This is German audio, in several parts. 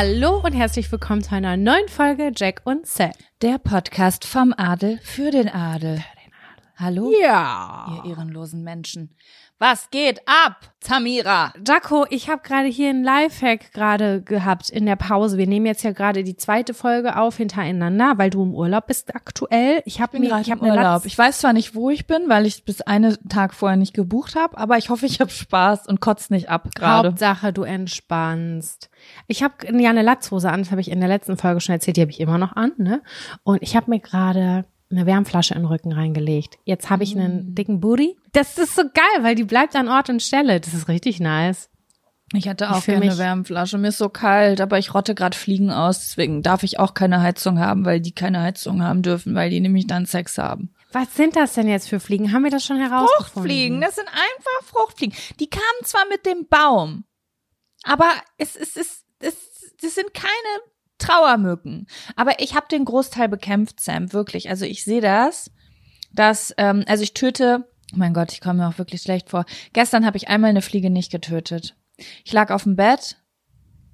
Hallo und herzlich willkommen zu einer neuen Folge Jack und Sam. Der Podcast vom Adel für den Adel. Hallo? Ja. Ihr ehrenlosen Menschen. Was geht ab, Tamira? Jaco, ich habe gerade hier einen Lifehack gerade gehabt in der Pause. Wir nehmen jetzt ja gerade die zweite Folge auf hintereinander, weil du im Urlaub bist aktuell. Ich habe mir ich hab im Urlaub. Ich weiß zwar nicht, wo ich bin, weil ich bis einen Tag vorher nicht gebucht habe, aber ich hoffe, ich habe Spaß und kotz nicht ab gerade. Hauptsache, du entspannst. Ich habe ja eine Latzhose an, das habe ich in der letzten Folge schon erzählt, die habe ich immer noch an, ne? Und ich habe mir gerade eine Wärmflasche in den Rücken reingelegt. Jetzt habe ich einen mm. dicken Booty. Das ist so geil, weil die bleibt an Ort und Stelle. Das ist richtig nice. Ich hatte auch ich gerne eine Wärmflasche. Mir ist so kalt, aber ich rotte gerade Fliegen aus. Deswegen darf ich auch keine Heizung haben, weil die keine Heizung haben dürfen, weil die nämlich dann Sex haben. Was sind das denn jetzt für Fliegen? Haben wir das schon herausgefunden? Fruchtfliegen, das sind einfach Fruchtfliegen. Die kamen zwar mit dem Baum, aber es, es, es, es, es sind keine Trauermücken. Aber ich habe den Großteil bekämpft, Sam, wirklich. Also ich sehe das, dass, ähm, also ich töte, oh mein Gott, ich komme mir auch wirklich schlecht vor. Gestern habe ich einmal eine Fliege nicht getötet. Ich lag auf dem Bett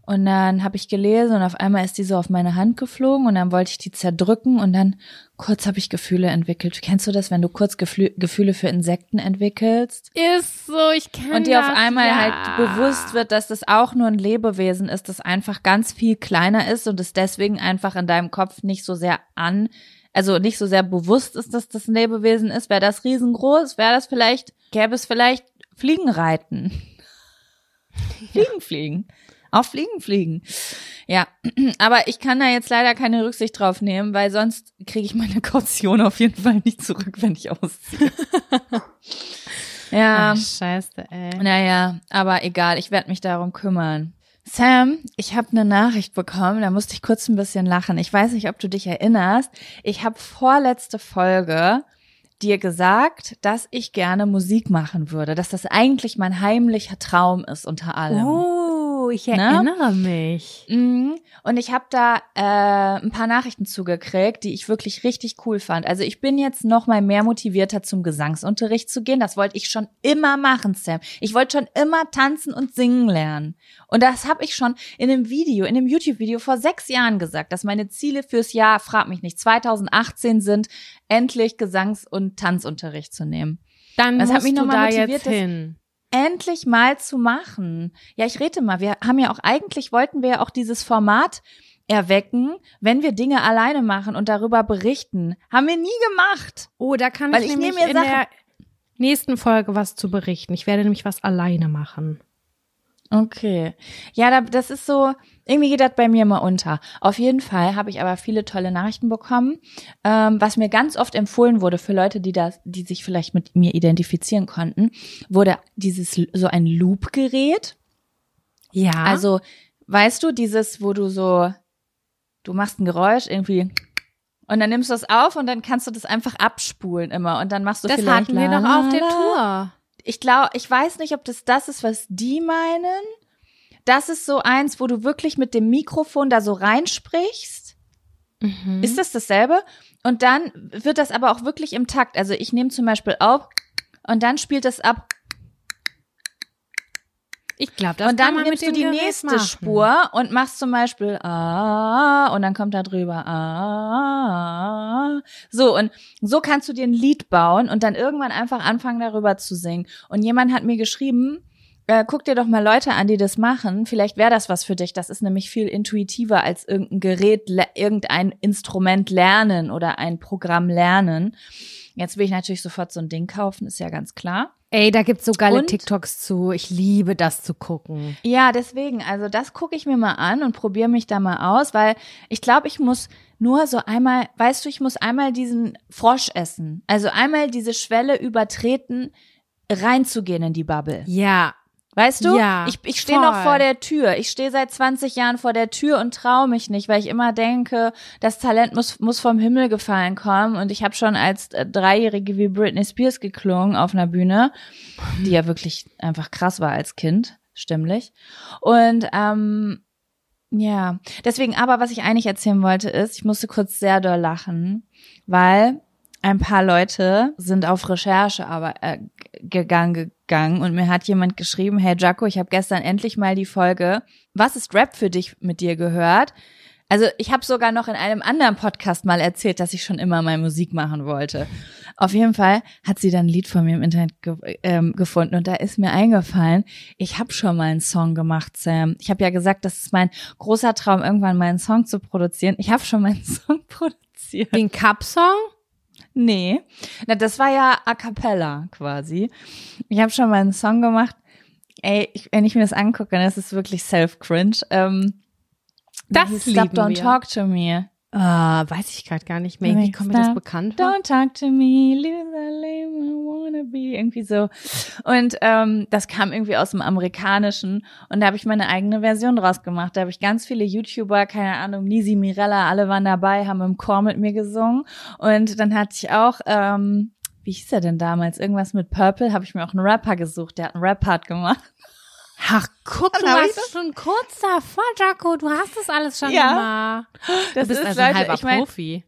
und dann habe ich gelesen und auf einmal ist die so auf meine Hand geflogen und dann wollte ich die zerdrücken und dann kurz habe ich Gefühle entwickelt. Kennst du das, wenn du kurz Geflü Gefühle für Insekten entwickelst? Ist so, ich kenne Und dir auf einmal ja. halt bewusst wird, dass das auch nur ein Lebewesen ist, das einfach ganz viel kleiner ist und es deswegen einfach in deinem Kopf nicht so sehr an, also nicht so sehr bewusst ist, dass das ein Lebewesen ist. Wäre das riesengroß, wäre das vielleicht, gäbe es vielleicht Fliegenreiten. Fliegen, fliegen. Auf Fliegen fliegen. Ja, aber ich kann da jetzt leider keine Rücksicht drauf nehmen, weil sonst kriege ich meine Kaution auf jeden Fall nicht zurück, wenn ich ausziehe. ja. Ach, scheiße, ey. Naja, aber egal, ich werde mich darum kümmern. Sam, ich habe eine Nachricht bekommen, da musste ich kurz ein bisschen lachen. Ich weiß nicht, ob du dich erinnerst. Ich habe vorletzte Folge dir gesagt, dass ich gerne Musik machen würde, dass das eigentlich mein heimlicher Traum ist unter allem. Oh ich ne? erinnere ne? mich. Mhm. Und ich habe da äh, ein paar Nachrichten zugekriegt, die ich wirklich richtig cool fand. Also ich bin jetzt noch mal mehr motivierter zum Gesangsunterricht zu gehen. Das wollte ich schon immer machen, Sam. Ich wollte schon immer tanzen und singen lernen. Und das habe ich schon in einem Video, in einem YouTube-Video vor sechs Jahren gesagt, dass meine Ziele fürs Jahr, frag mich nicht, 2018 sind, endlich Gesangs- und Tanzunterricht zu nehmen. Dann das musst hat mich mal motiviert, jetzt hin endlich mal zu machen. Ja, ich rede mal, wir haben ja auch eigentlich wollten wir ja auch dieses Format erwecken, wenn wir Dinge alleine machen und darüber berichten. Haben wir nie gemacht. Oh, da kann Weil ich, ich nämlich in Sachen der nächsten Folge was zu berichten. Ich werde nämlich was alleine machen. Okay. Ja, da, das ist so, irgendwie geht das bei mir mal unter. Auf jeden Fall habe ich aber viele tolle Nachrichten bekommen, ähm, was mir ganz oft empfohlen wurde für Leute, die das, die sich vielleicht mit mir identifizieren konnten, wurde dieses so ein Loop-Gerät. Ja. Also, weißt du, dieses, wo du so, du machst ein Geräusch irgendwie und dann nimmst du das auf und dann kannst du das einfach abspulen immer und dann machst du das vielleicht hatten wir la, auf der. Tour. Ich glaube, ich weiß nicht, ob das das ist, was die meinen. Das ist so eins, wo du wirklich mit dem Mikrofon da so reinsprichst. Mhm. Ist das dasselbe? Und dann wird das aber auch wirklich im Takt. Also ich nehme zum Beispiel auf und dann spielt es ab ich glaube, das und dann nimmst du die Gerät nächste machen. Spur und machst zum Beispiel ah und dann kommt da drüber ah. So und so kannst du dir ein Lied bauen und dann irgendwann einfach anfangen darüber zu singen. Und jemand hat mir geschrieben, äh, guck dir doch mal Leute an, die das machen. Vielleicht wäre das was für dich. Das ist nämlich viel intuitiver als irgendein Gerät, irgendein Instrument lernen oder ein Programm lernen. Jetzt will ich natürlich sofort so ein Ding kaufen, ist ja ganz klar. Ey, da gibt's so geile Und? TikToks zu. Ich liebe das zu gucken. Ja, deswegen, also das gucke ich mir mal an und probiere mich da mal aus, weil ich glaube, ich muss nur so einmal, weißt du, ich muss einmal diesen Frosch essen. Also einmal diese Schwelle übertreten, reinzugehen in die Bubble. Ja. Weißt du? Ja, ich ich stehe noch vor der Tür. Ich stehe seit 20 Jahren vor der Tür und traue mich nicht, weil ich immer denke, das Talent muss, muss vom Himmel gefallen kommen. Und ich habe schon als äh, Dreijährige wie Britney Spears geklungen auf einer Bühne, die ja wirklich einfach krass war als Kind, stimmlich. Und ähm, ja, deswegen aber, was ich eigentlich erzählen wollte, ist, ich musste kurz sehr doll lachen, weil ein paar Leute sind auf Recherche aber äh, gegangen gegangen und mir hat jemand geschrieben, hey Jaco, ich habe gestern endlich mal die Folge Was ist Rap für dich mit dir gehört? Also ich habe sogar noch in einem anderen Podcast mal erzählt, dass ich schon immer mal Musik machen wollte. Auf jeden Fall hat sie dann ein Lied von mir im Internet ge ähm, gefunden und da ist mir eingefallen, ich habe schon mal einen Song gemacht, Sam. Ich habe ja gesagt, das ist mein großer Traum, irgendwann mal einen Song zu produzieren. Ich habe schon mal einen Song produziert. Den Cup-Song? Nee, na, das war ja a cappella quasi. Ich habe schon mal einen Song gemacht. Ey, ich, wenn ich mir das angucke, dann ist es wirklich self-cringe. Ähm, Das lieben Stop, Don't. Talk to Me. Ah, weiß ich gerade gar nicht mehr. Irgendwie kommt mir das bekannt vor. Don't talk to me, loser lame, I wanna be. Irgendwie so. Und ähm, das kam irgendwie aus dem Amerikanischen. Und da habe ich meine eigene Version draus gemacht. Da habe ich ganz viele YouTuber, keine Ahnung, Nisi, Mirella, alle waren dabei, haben im Chor mit mir gesungen. Und dann hatte ich auch, ähm, wie hieß er denn damals? Irgendwas mit Purple, habe ich mir auch einen Rapper gesucht, der hat einen Rap-Part gemacht. Ach, guck, du warst schon kurz davor, Jaco. Du hast das alles schon Ja. gemacht. Das du bist ist, also ein Leute, halber ich mein, Profi.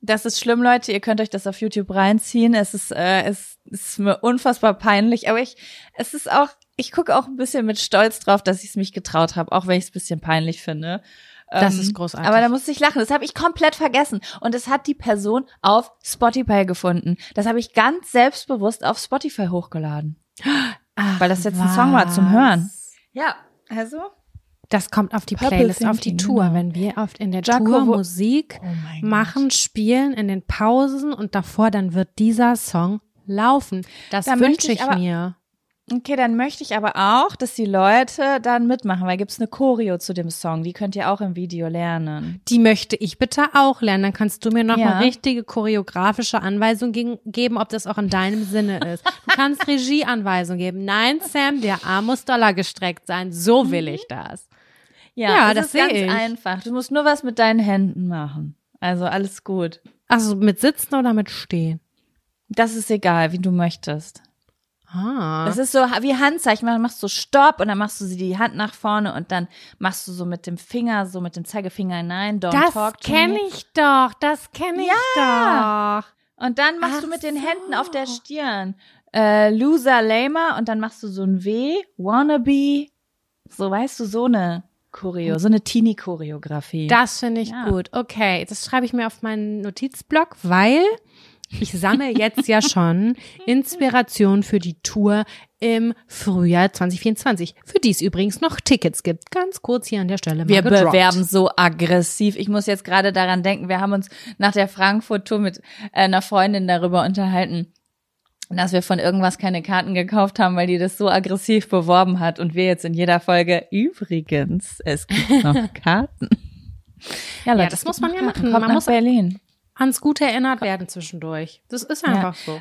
Das ist schlimm, Leute. Ihr könnt euch das auf YouTube reinziehen. Es ist, äh, es ist mir unfassbar peinlich. Aber ich, es ist auch, ich gucke auch ein bisschen mit Stolz drauf, dass ich es mich getraut habe, auch wenn ich es ein bisschen peinlich finde. Das Ähm, ist großartig. Aber da musste ich lachen. Das habe ich komplett vergessen. Und es hat die Person auf Spotify gefunden. Das habe ich ganz selbstbewusst auf Spotify hochgeladen. Ach, weil das jetzt ein Song war zum was. Hören. Ja, also. Das kommt auf die Purple Playlist, auf die Thinking, Tour. genau. Wenn wir oft in der Jaco, Tour Musik Oh machen, spielen, in den Pausen und davor, dann wird dieser Song laufen. Das Da wünsche ich ich aber- mir. Okay, dann möchte ich aber auch, dass die Leute dann mitmachen, weil gibt's eine Choreo zu dem Song, die könnt ihr auch im Video lernen. Die möchte ich bitte auch lernen. Dann kannst du mir noch Ja. eine richtige choreografische Anweisung gegen, geben, ob das auch in deinem Sinne ist. Du kannst Regieanweisung geben. Nein, Sam, der Arm muss Dollar gestreckt sein. So will ich das. Ja, es das ist sehe ganz ich. einfach. Du musst nur was mit deinen Händen machen. Also alles gut. Also mit Sitzen oder mit Stehen? Das ist egal, wie du möchtest. Ah. Das ist so wie Handzeichen. Man machst du Stopp und dann machst du sie die Hand nach vorne und dann machst du so mit dem Finger, so mit dem Zeigefinger hinein, don't Das talk to kenne me. ich doch, das kenne ich doch. Und dann machst Ach du mit den so. Händen auf der Stirn äh, Loser Lamer und dann machst du so ein W, Wannabe. So weißt du, so eine Choreo, so eine Teenie-Choreografie. Das finde ich Ja. gut. Okay, das schreibe ich mir auf meinen Notizblock, weil ich sammle jetzt ja schon Inspiration für die Tour im Frühjahr 2024, für die es übrigens noch Tickets gibt. Ganz kurz hier an der Stelle mal Wir gedroppt. bewerben so aggressiv. Ich muss jetzt gerade daran denken, wir haben uns nach der Frankfurt-Tour mit äh, einer Freundin darüber unterhalten, dass wir von irgendwas keine Karten gekauft haben, weil die das so aggressiv beworben hat und wir jetzt in jeder Folge übrigens, es gibt noch Karten. Ja, Leute, das muss man ja machen. Kommt man nach muss Berlin. Ans Gute erinnert werden zwischendurch. Das ist einfach so.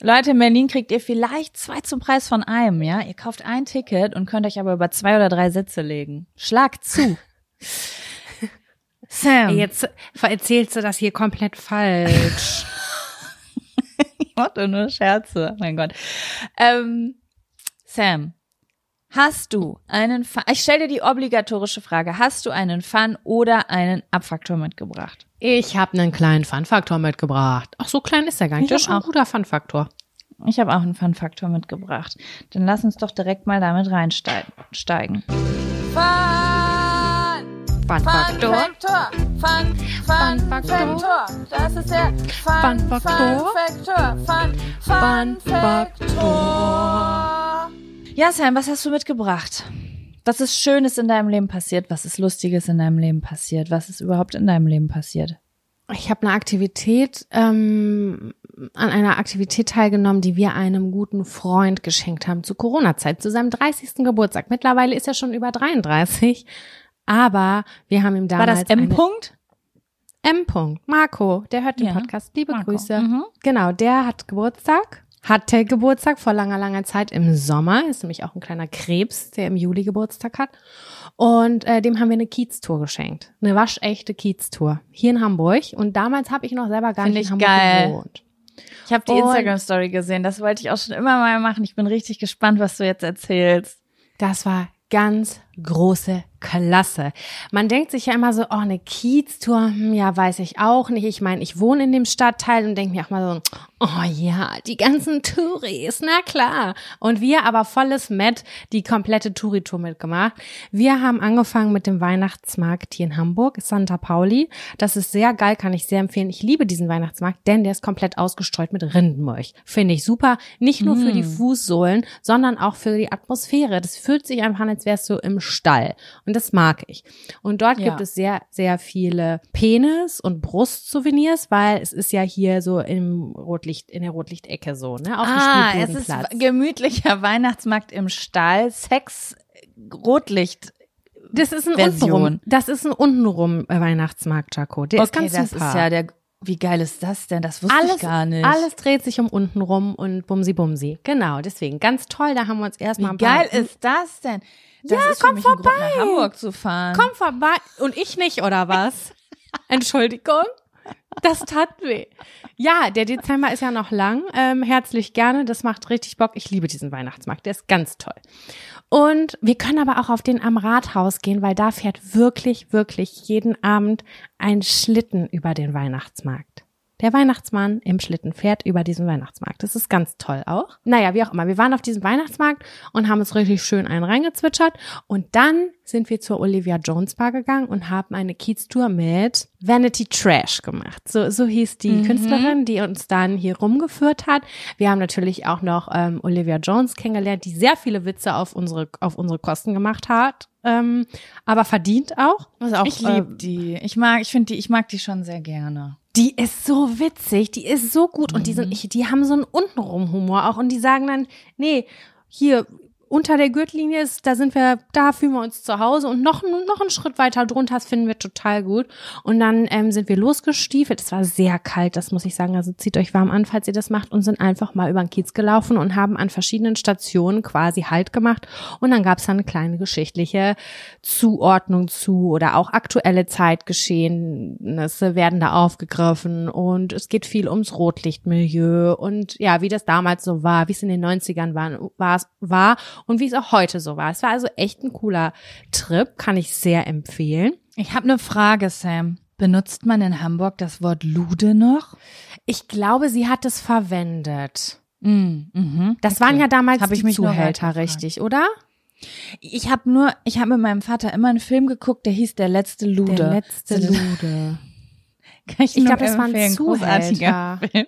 Leute, in Berlin kriegt ihr vielleicht zwei zum Preis von einem, ja? Ihr kauft ein Ticket und könnt euch aber über zwei oder drei Sätze legen. Schlag zu. Sam. Jetzt erzählst du das hier komplett falsch. Ich mache nur Scherze. Mein Gott. Ähm, Sam, hast du einen Fun? Ich stelle dir die obligatorische Frage. Hast du einen Fun oder einen Abfaktor mitgebracht? Ich habe einen kleinen Fun-Faktor mitgebracht. Ach, so klein ist er gar nicht. Ich Das ist schon ein guter Fun-Faktor. Ich habe auch einen Fun-Faktor mitgebracht. Dann lass uns doch direkt mal damit reinsteigen. Fun-Faktor. Fun, Fun Faktor. Das ist der Fun Faktor. Faktor. Fun, Fun Faktor. Ja, Sam, was hast du mitgebracht? Was ist Schönes in deinem Leben passiert? Was ist Lustiges in deinem Leben passiert? Was ist überhaupt in deinem Leben passiert? Ich habe eine Aktivität, ähm, an einer Aktivität teilgenommen, die wir einem guten Freund geschenkt haben zu Corona-Zeit, zu seinem 30. Geburtstag. Mittlerweile ist er schon über 33, aber wir haben ihm War damals das M. eine- -Punkt? M. -Punkt. Marco, der hört den Ja. Podcast. Liebe Marco. Grüße. Mhm. Genau, der hat Geburtstag. Hatte Geburtstag vor langer, langer Zeit im Sommer. Ist nämlich auch ein kleiner Krebs, der im Juli Geburtstag hat. Und äh, dem haben wir eine Kiez-Tour geschenkt. Eine waschechte Kiez-Tour. Hier in Hamburg. Und damals habe ich noch selber gar Find nicht in Hamburg geil. gewohnt. Ich habe die Instagram-Story gesehen. Das wollte ich auch schon immer mal machen. Ich bin richtig gespannt, was du jetzt erzählst. Das war ganz große Klasse. Man denkt sich ja immer so, oh, eine Kiez-Tour, hm, ja, weiß ich auch nicht. Ich meine, ich wohne in dem Stadtteil und denke mir auch mal so, oh ja, die ganzen Touris, na klar. Und wir aber volles Met die komplette Touri-Tour mitgemacht. Wir haben angefangen mit dem Weihnachtsmarkt hier in Hamburg, Santa Pauli. Das ist sehr geil, kann ich sehr empfehlen. Ich liebe diesen Weihnachtsmarkt, denn der ist komplett ausgestreut mit Rindenmilch. Finde ich super. Nicht nur für die Fußsohlen, sondern auch für die Atmosphäre. Das fühlt sich einfach an, als wärst du im Stall. Und das mag ich. Und dort Ja. gibt es sehr, sehr viele Penis- und Brustsouvenirs, weil es ist ja hier so im Rotlicht, in der Rotlichtecke so, ne? Auf Ah, es ist gemütlicher Weihnachtsmarkt im Stall. Sex, Rotlicht. Das ist ein Version. untenrum, das ist ein untenrum Weihnachtsmarkt, Jaco. Der ist ganz das super. ist ja der. Wie geil ist das denn? Das wusste alles, ich gar nicht. alles dreht sich um untenrum und bumsi bumsi. Genau, deswegen ganz toll. Da haben wir uns erstmal Wie geil ist das denn? Das Ja, komm ein Grund, vorbei. nach Hamburg zu fahren. Komm vorbei. Und ich nicht, oder was? Entschuldigung. Das tat weh. Ja, der Dezember ist ja noch lang. Ähm, herzlich gerne. Das macht richtig Bock. Ich liebe diesen Weihnachtsmarkt. Der ist ganz toll. Und wir können aber auch auf den am Rathaus gehen, weil da fährt wirklich, wirklich jeden Abend ein Schlitten über den Weihnachtsmarkt. Der Weihnachtsmann im Schlitten fährt über diesen Weihnachtsmarkt. Das ist ganz toll auch. Naja, wie auch immer. Wir waren auf diesem Weihnachtsmarkt und haben uns richtig schön einen reingezwitschert. Und dann sind wir zur Olivia Jones Bar gegangen und haben eine Kiez-Tour mit Vanity Trash gemacht. So, so hieß die Künstlerin, die uns dann hier rumgeführt hat. Wir haben natürlich auch noch ähm, Olivia Jones kennengelernt, die sehr viele Witze auf unsere, auf unsere Kosten gemacht hat. Ähm, aber verdient auch. Was auch ich liebe äh, die. Ich mag, ich finde die, ich mag die schon sehr gerne. Die ist so witzig, die ist so gut und die Mhm. sind, ich, die haben so einen untenrum Humor auch und die sagen dann, nee, hier unter der Gürtellinie ist, da sind wir, da fühlen wir uns zu Hause und noch, noch einen Schritt weiter drunter, das finden wir total gut. Und dann ähm, sind wir losgestiefelt. Es war sehr kalt, das muss ich sagen. Also zieht euch warm an, falls ihr das macht und sind einfach mal über den Kiez gelaufen und haben an verschiedenen Stationen quasi Halt gemacht. Und dann gab es dann eine kleine geschichtliche Zuordnung zu oder auch aktuelle Zeitgeschehnisse werden da aufgegriffen und es geht viel ums Rotlichtmilieu und ja, wie das damals so war, wie es in den 90ern war, war, war und wie es auch heute so war. Es war also echt ein cooler Trip, kann ich sehr empfehlen. Ich habe eine Frage, Sam. Benutzt man in Hamburg das Wort Lude noch? Ich glaube, sie hat es verwendet. Mm, mhm. Das waren ja damals Hab ich die Zuhälter, richtig, oder? Ich habe nur, ich habe mit meinem Vater immer einen Film geguckt, der hieß Der letzte Lude. Der letzte Lude. Kann ich Ich glaube, das waren empfehlen. Großartiger Zuhälter. Film.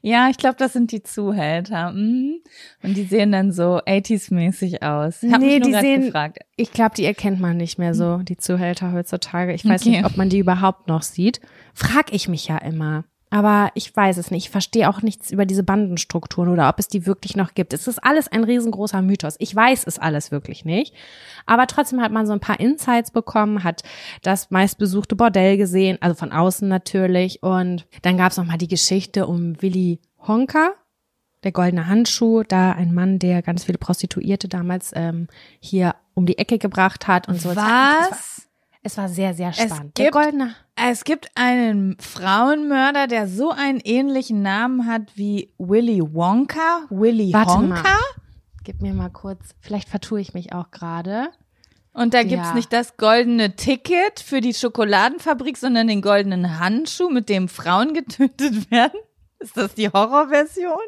Ja, ich glaube, das sind die Zuhälter. Mhm. Und die sehen dann so 80s-mäßig aus. Ich hab Nee, mich nur die sehen- gefragt. Ich glaube, die erkennt man nicht mehr so, die Zuhälter heutzutage. Ich weiß Okay. nicht, ob man die überhaupt noch sieht. Frag ich mich ja immer. Aber ich weiß es nicht. Ich verstehe auch nichts über diese Bandenstrukturen oder ob es die wirklich noch gibt. Es ist alles ein riesengroßer Mythos. Ich weiß es alles wirklich nicht. Aber trotzdem hat man so ein paar Insights bekommen, hat das meistbesuchte Bordell gesehen, also von außen natürlich. Und dann gab es noch mal die Geschichte um Willy Honka, der goldene Handschuh, da ein Mann, der ganz viele Prostituierte damals ähm, hier um die Ecke gebracht hat und so. Was? Es war sehr, sehr spannend. Es der gibt, goldene. es gibt einen Frauenmörder, der so einen ähnlichen Namen hat wie Willy Wonka. Willy Warte Honka. mal. Gib mir mal kurz. Vielleicht vertue ich mich auch gerade. Und da gibt's Ja. nicht das goldene Ticket für die Schokoladenfabrik, sondern den goldenen Handschuh, mit dem Frauen getötet werden. Ist das die Horrorversion?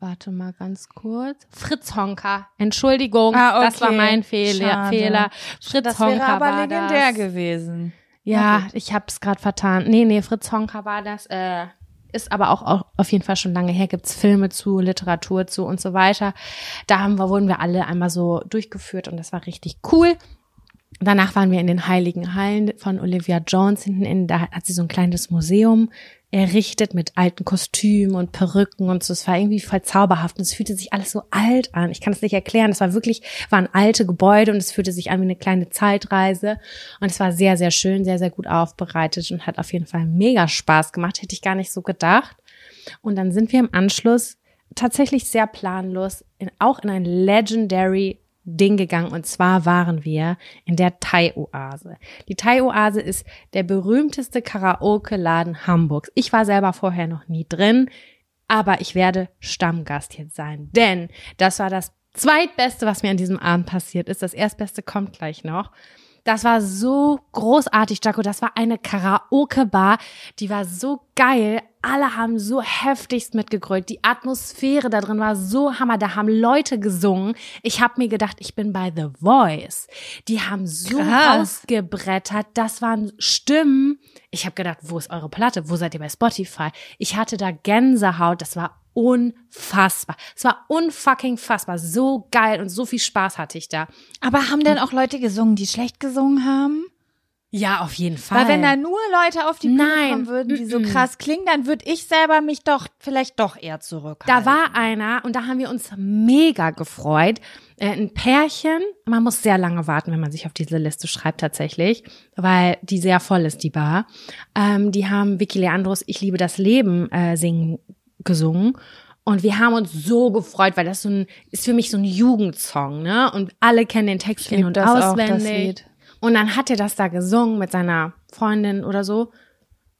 Warte mal ganz kurz. Fritz Honka. Entschuldigung, Ah, das war okay. mein Fehler. Fehler. Fritz Das Honka wäre aber war legendär das. gewesen. Ja, ich hab's gerade vertan. Nee, nee, Fritz Honka war das. Äh, ist aber auch, auch auf jeden Fall schon lange her. Gibt's Filme zu, Literatur zu und so weiter. Da haben wir, wurden wir alle einmal so durchgeführt und das war richtig cool. Danach waren wir in den Heiligen Hallen von Olivia Jones hinten in, da hat sie so ein kleines Museum errichtet mit alten Kostümen und Perücken und so. Es war irgendwie voll zauberhaft und es fühlte sich alles so alt an. Ich kann es nicht erklären. Es war wirklich, waren alte Gebäude und es fühlte sich an wie eine kleine Zeitreise. Und es war sehr, sehr schön, sehr, sehr gut aufbereitet und hat auf jeden Fall mega Spaß gemacht. Hätte ich gar nicht so gedacht. Und dann sind wir im Anschluss tatsächlich sehr planlos in, auch in ein Legendary Ding gegangen und zwar waren wir in der Thai-Oase. Die Thai-Oase ist der berühmteste Karaoke-Laden Hamburgs. Ich war selber vorher noch nie drin, aber ich werde Stammgast jetzt sein, denn das war das zweitbeste, was mir an diesem Abend passiert ist. Das erstbeste kommt gleich noch. Das war so großartig, Jaco. Das war eine Karaoke-Bar. Die war so geil. Alle haben so heftigst mitgegrölt. Die Atmosphäre da drin war so hammer. Da haben Leute gesungen. Ich habe mir gedacht, ich bin bei The Voice. Die haben so Krass. rausgebrettert. Das waren Stimmen. Ich habe gedacht, wo ist eure Platte? Wo seid ihr bei Spotify? Ich hatte da Gänsehaut. Das war unfassbar. Es war unfucking fassbar. So geil und so viel Spaß hatte ich da. Aber haben denn auch Leute gesungen, die schlecht gesungen haben? Ja, auf jeden Fall. Weil wenn da nur Leute auf die Bühne Nein. kommen würden, die so krass klingen, dann würde ich selber mich doch vielleicht doch eher zurückhalten. Da war einer und da haben wir uns mega gefreut. Äh, ein Pärchen, man muss sehr lange warten, wenn man sich auf diese Liste schreibt tatsächlich, weil die sehr voll ist, die Bar. Ähm, die haben Vicky Leandros Ich liebe das Leben äh, singen gesungen. Und wir haben uns so gefreut, weil das so ein, ist für mich so ein Jugendsong, ne? Und alle kennen den Text in- und das auch, das auswendig. Lied. Und dann hat er das da gesungen mit seiner Freundin oder so.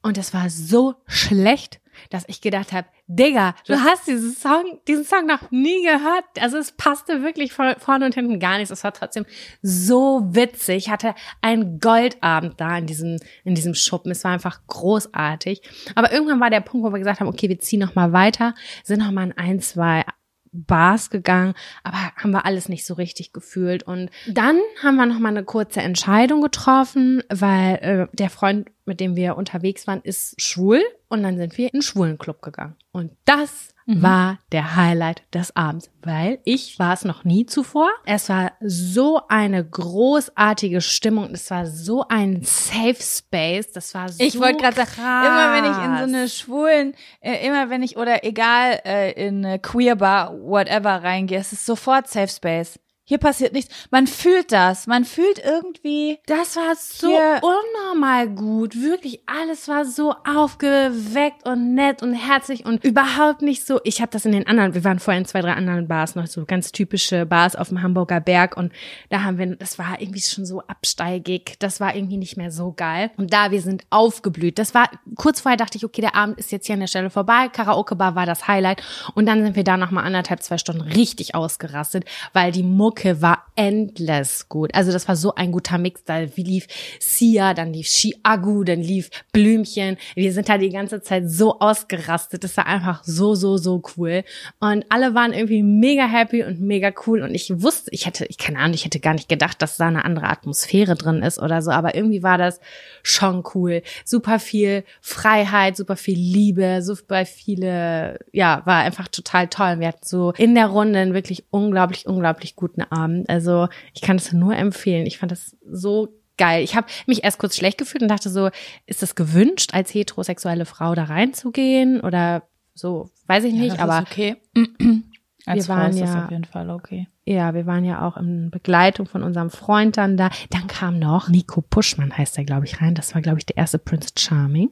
Und es war so schlecht, dass ich gedacht habe, Digga, du hast diesen Song, diesen Song noch nie gehört. Also es passte wirklich vor- vorne und hinten gar nichts. Es war trotzdem so witzig. Ich hatte einen Goldabend da in diesem, in diesem Schuppen. Es war einfach großartig. Aber irgendwann war der Punkt, wo wir gesagt haben, okay, wir ziehen noch mal weiter, sind noch mal in ein, zwei Bars gegangen, aber haben wir alles nicht so richtig gefühlt. Und dann haben wir noch mal eine kurze Entscheidung getroffen, weil äh, der Freund, mit dem wir unterwegs waren, ist schwul. Und dann sind wir in einen schwulen Club gegangen. Und das war der Highlight des Abends, weil ich war es noch nie zuvor. Es war so eine großartige Stimmung. Es war so ein Safe Space. Das war so Ich wollte gerade sagen, immer wenn ich in so eine schwulen, äh, immer wenn ich oder egal äh, in eine Queer Bar, whatever reingehe, es ist sofort Safe Space. Hier passiert nichts. Man fühlt das. Man fühlt irgendwie. Das war so Hier- unnormal gut. Wirklich, alles war so aufgeweckt und nett und herzlich und überhaupt nicht so. Ich habe das in den anderen, wir waren vorher in zwei, drei anderen Bars, noch so ganz typische Bars auf dem Hamburger Berg und da haben wir, das war irgendwie schon so absteigig. Das war irgendwie nicht mehr so geil. Und da, wir sind aufgeblüht. Das war, kurz vorher dachte ich, okay, der Abend ist jetzt hier an der Stelle vorbei. Karaoke-Bar war das Highlight. Und dann sind wir da noch mal anderthalb, zwei Stunden richtig ausgerastet, weil die Mucke war endless gut. Also das war so ein guter Mix. Da lief Sia, dann lief Chiagu, dann lief Blümchen. Wir sind da die ganze Zeit so ausgerastet. Das war einfach so, so, so cool. Und alle waren irgendwie mega happy und mega cool. Und ich wusste, ich hätte, ich keine Ahnung, ich hätte gar nicht gedacht, dass da eine andere Atmosphäre drin ist oder so. Aber irgendwie war das schon cool. Super viel Freiheit, super viel Liebe, super viele, ja, war einfach total toll. Wir hatten so in der Runde wirklich unglaublich, unglaublich guten Abend. Also ich kann es nur empfehlen. Ich fand das so geil. Ich habe mich erst kurz schlecht gefühlt und dachte so, ist das gewünscht, als heterosexuelle Frau da reinzugehen oder so, weiß ich nicht, ja, aber okay. Als wir waren Frau ist das ja auf jeden Fall okay. Ja, wir waren ja auch in Begleitung von unserem Freund dann da. Dann kam noch Nico Puschmann, heißt der, glaube ich, rein. Das war, glaube ich, der erste Prince Charming.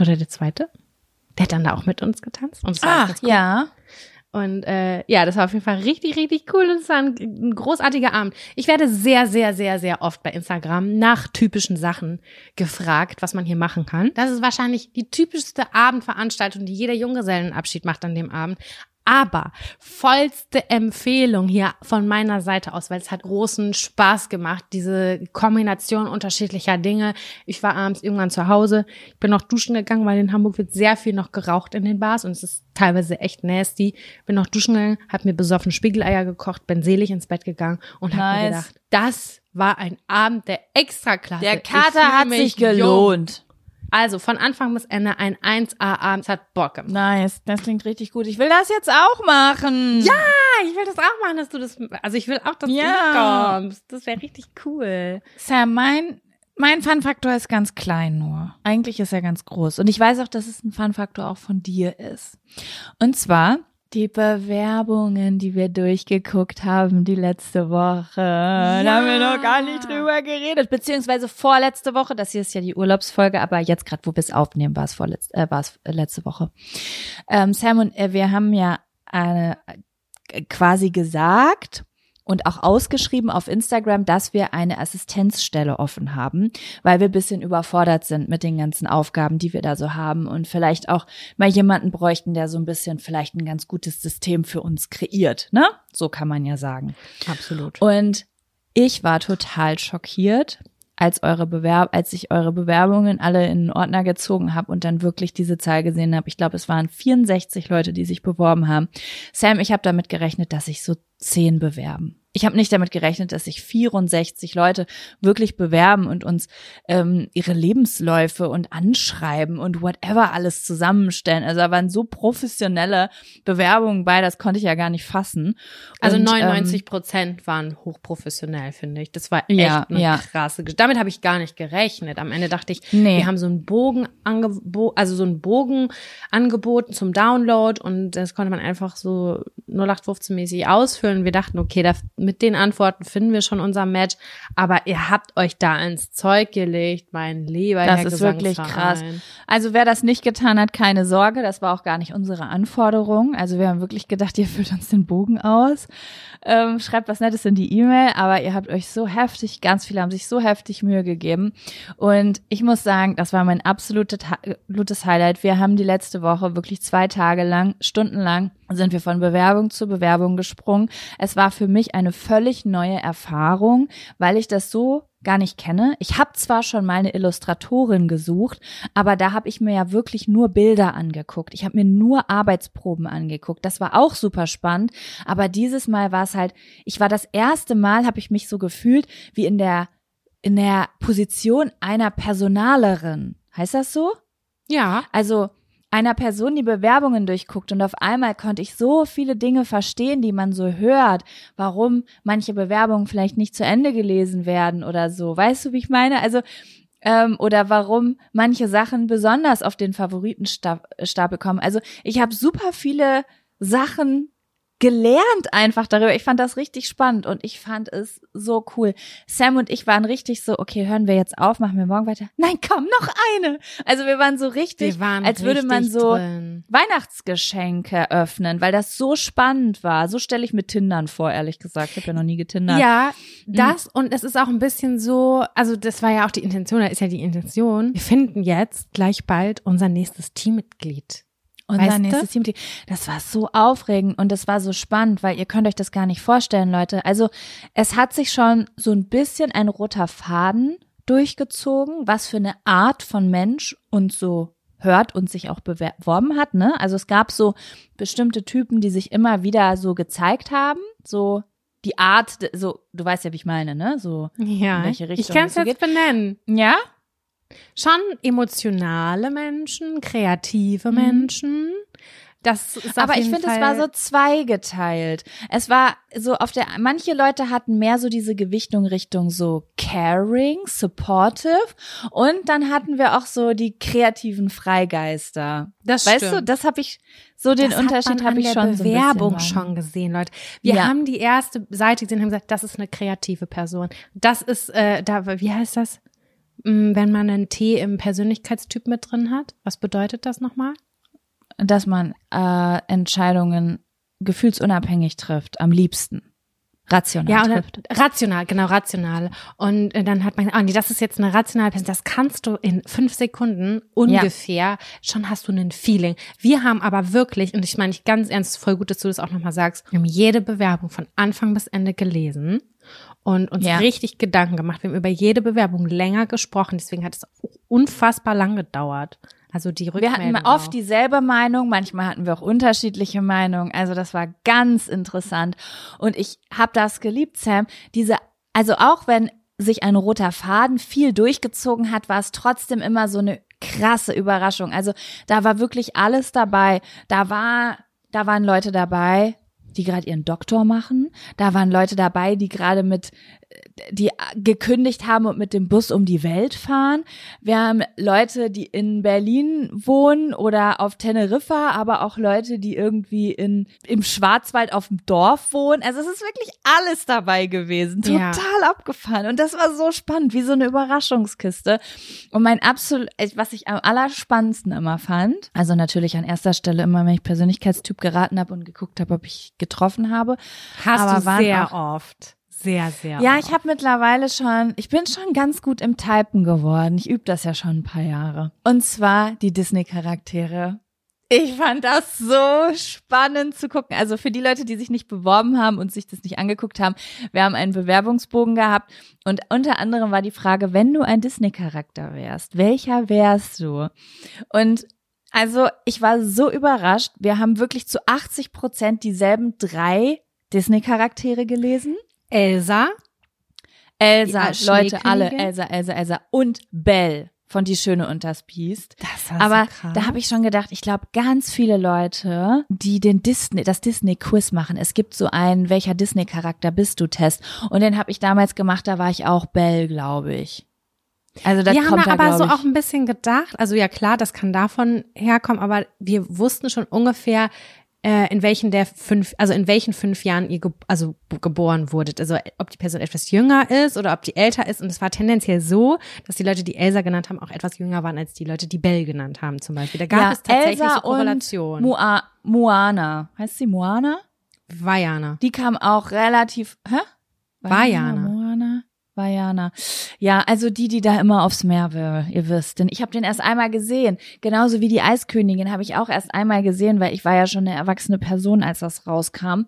Oder der zweite. Der hat dann da auch mit uns getanzt. Und war Ah, cool. ja. Und äh, ja, das war auf jeden Fall richtig, richtig cool und es war ein, ein großartiger Abend. Ich werde sehr, sehr, sehr, sehr oft bei Instagram nach typischen Sachen gefragt, was man hier machen kann. Das ist wahrscheinlich die typischste Abendveranstaltung, die jeder Junggesellenabschied macht an dem Abend. Aber vollste Empfehlung hier von meiner Seite aus, weil es hat großen Spaß gemacht, diese Kombination unterschiedlicher Dinge. Ich war abends irgendwann zu Hause, ich bin noch duschen gegangen, weil in Hamburg wird sehr viel noch geraucht in den Bars und es ist teilweise echt nasty. Bin noch duschen gegangen, hab mir besoffen Spiegeleier gekocht, bin selig ins Bett gegangen und hab mir Nice. gedacht, das war ein Abend der Extraklasse. Der Kater hat sich jung. Also von Anfang bis Ende ein 1A-Abend, es hat Bock gemacht. Nice, das klingt richtig gut. Ich will das jetzt auch machen. Ja, ich will das auch machen, dass du das, also ich will auch, dass Ja. du kommst. Das wäre richtig cool. Sam, mein, mein Fun-Faktor ist ganz klein nur. Eigentlich ist er ganz groß. Und ich weiß auch, dass es ein Fun-Faktor auch von dir ist. Und zwar die Bewerbungen, die wir durchgeguckt haben die letzte Woche. Da haben wir noch gar nicht drüber geredet. Beziehungsweise vorletzte Woche. Das hier ist ja die Urlaubsfolge, aber jetzt gerade, wo wir es aufnehmen, war es vorletzte, äh, war es äh, letzte Woche. Ähm, Sam und äh, wir haben ja eine, äh, quasi gesagt, und auch ausgeschrieben auf Instagram, dass wir eine Assistenzstelle offen haben, weil wir bisschen überfordert sind mit den ganzen Aufgaben, die wir da so haben und vielleicht auch mal jemanden bräuchten, der so ein bisschen vielleicht ein ganz gutes System für uns kreiert, ne? So kann man ja sagen. Absolut. Und ich war total schockiert, als eure Bewerb, als ich eure Bewerbungen alle in den Ordner gezogen habe und dann wirklich diese Zahl gesehen habe. Ich glaube, es waren 64 Leute, die sich beworben haben. Sam, ich habe damit gerechnet, dass sich so zehn bewerben. Ich habe nicht damit gerechnet, dass sich 64 Leute wirklich bewerben und uns ähm, ihre Lebensläufe und anschreiben und whatever alles zusammenstellen. Also da waren so professionelle Bewerbungen bei, das konnte ich ja gar nicht fassen. Also Und, 99 Prozent waren hochprofessionell, finde ich. Das war echt Ja, eine ja. krasse. Damit habe ich gar nicht gerechnet. Am Ende dachte ich, Nee. wir haben so einen Bogen also so einen Bogen angeboten zum Download und das konnte man einfach so 0815-mäßig ausfüllen. Wir dachten, okay, da, mit den Antworten finden wir schon unser Match, aber ihr habt euch da ins Zeug gelegt, mein lieber Das Herr ist wirklich krass. Also wer das nicht getan hat, keine Sorge, das war auch gar nicht unsere Anforderung. Also wir haben wirklich gedacht, ihr füllt uns den Bogen aus, ähm, schreibt was Nettes in die E-Mail, aber ihr habt euch so heftig, ganz viele haben sich so heftig Mühe gegeben. Und ich muss sagen, das war mein absolutes Highlight. Wir haben die letzte Woche wirklich zwei Tage lang, stundenlang sind wir von Bewerbung zu Bewerbung gesprungen. Es war für mich eine völlig neue Erfahrung, weil ich das so gar nicht kenne. Ich habe zwar schon mal eine Illustratorin gesucht, aber da habe ich mir ja wirklich nur Bilder angeguckt. Ich habe mir nur Arbeitsproben angeguckt. Das war auch super spannend, aber dieses Mal war es halt, ich war das erste Mal, habe ich mich so gefühlt wie in der in der Position einer Personalerin. Heißt das so? Ja. Also einer Person die Bewerbungen durchguckt und auf einmal konnte ich so viele Dinge verstehen, die man so hört, warum manche Bewerbungen vielleicht nicht zu Ende gelesen werden oder so. Weißt du, wie ich meine? Also ähm, oder warum manche Sachen besonders auf den Favoritenstapel kommen. Also ich habe super viele Sachen gelernt einfach darüber. Ich fand das richtig spannend und ich fand es so cool. Sam und ich waren richtig so, okay, hören wir jetzt auf, machen wir morgen weiter. Nein, komm, noch eine. Also wir waren so richtig, Wir waren als würde man richtig so drin. Weihnachtsgeschenke öffnen, weil das so spannend war. So stelle ich mir Tindern vor, ehrlich gesagt. Ich habe ja noch nie getindert. Ja, das und es ist auch ein bisschen so, also das war ja auch die Intention, da ist ja die Intention. Wir finden jetzt gleich bald unser nächstes Teammitglied. Unser Weißt du? nächstes Team. Das war so aufregend und das war so spannend, weil ihr könnt euch das gar nicht vorstellen, Leute. Also es hat sich schon so ein bisschen ein roter Faden durchgezogen, was für eine Art von Mensch uns so hört und sich auch beworben hat, ne? Also es gab so bestimmte Typen, die sich immer wieder so gezeigt haben, so die Art, so du weißt ja, wie ich meine, ne? So Ja, In welche ich Richtung kann es jetzt benennen. ja, Schon emotionale Menschen, kreative Mhm. Menschen, Das ist Aber ich finde, es war so zweigeteilt. Es war so auf der, manche Leute hatten mehr so diese Gewichtung Richtung so caring, supportive und dann hatten wir auch so die kreativen Freigeister. Das weißt du, stimmt. das habe ich, so den Das Unterschied habe ich schon so Bewerbung wahrgenommen. schon gesehen, Leute. Wir Ja. haben die erste Seite gesehen und haben gesagt, das ist eine kreative Person. Das ist, äh, da, wie heißt das? Mm, Wenn man einen T im Persönlichkeitstyp mit drin hat. Was bedeutet das nochmal? Dass man äh, Entscheidungen gefühlsunabhängig trifft, am liebsten. Rational Ja, trifft. rational, genau, rational. Und äh, dann hat man, ah nee, das ist jetzt eine rationale Person. Das kannst du in fünf Sekunden ungefähr, schon hast du ein Feeling. Wir haben aber wirklich, und ich meine ich ganz ernst, voll gut, dass du das auch nochmal sagst, wir haben jede Bewerbung von Anfang bis Ende gelesen und uns Ja. richtig Gedanken gemacht. Wir haben über jede Bewerbung länger gesprochen, deswegen hat es unfassbar lang gedauert. Also die Wir Rückmeldung hatten oft auch. dieselbe Meinung, manchmal hatten wir auch unterschiedliche Meinungen. Also das war ganz interessant. Und ich habe das geliebt, Sam. Diese, also auch wenn sich ein roter Faden viel durchgezogen hat, war es trotzdem immer so eine krasse Überraschung. Also da war wirklich alles dabei. Da war, da waren Leute dabei, die gerade ihren Doktor machen. Da waren Leute dabei, die gerade mit, die gekündigt haben und mit dem Bus um die Welt fahren. Wir haben Leute, die in Berlin wohnen oder auf Teneriffa, aber auch Leute, die irgendwie in, im Schwarzwald auf dem Dorf wohnen. Also es ist wirklich alles dabei gewesen. Ja. Total abgefahren. Und das war so spannend, wie so eine Überraschungskiste. Und mein absolut, was ich am allerspannendsten immer fand, also natürlich an erster Stelle immer, wenn ich Persönlichkeitstyp geraten habe und geguckt habe, ob ich getroffen habe. Hast aber du sehr oft. Sehr, sehr Ja, oft. ich habe mittlerweile schon, ich bin schon ganz gut im Typen geworden. Ich übe das ja schon ein paar Jahre. Und zwar die Disney-Charaktere. Ich fand das so spannend zu gucken. Also für die Leute, die sich nicht beworben haben und sich das nicht angeguckt haben, wir haben einen Bewerbungsbogen gehabt und unter anderem war die Frage, wenn du ein Disney-Charakter wärst, welcher wärst du? Und also ich war so überrascht. Wir haben wirklich zu 80 Prozent dieselben drei Disney-Charaktere gelesen. Elsa. Elsa, Leute, alle? Elsa, Elsa, Elsa und Belle von Die Schöne und das Biest. Das war Aber so da habe ich schon gedacht, ich glaube, ganz viele Leute, die den Disney, das Disney-Quiz machen. Es gibt so einen, welcher Disney-Charakter bist du Test. Und den habe ich damals gemacht, da war ich auch Belle, glaube ich. Also das wir haben kommt ja da, aber so auch ein bisschen gedacht, also ja klar, das kann davon herkommen, aber wir wussten schon ungefähr, äh, in welchen der fünf, also in welchen fünf Jahren ihr ge also geboren wurdet. Also ob die Person etwas jünger ist oder ob die älter ist. Und es war tendenziell so, dass die Leute, die Elsa genannt haben, auch etwas jünger waren als die Leute, die Belle genannt haben zum Beispiel. Da gab ja, es tatsächlich Elsa so Korrelationen. und Mua, Moana. Heißt sie Moana? Vajana. Die kam auch relativ, hä? Vajana. Vajana. Ja, also die, die da immer aufs Meer will, ihr wisst. Denn ich habe den erst einmal gesehen. Genauso wie die Eiskönigin habe ich auch erst einmal gesehen, weil ich war ja schon eine erwachsene Person, als das rauskam.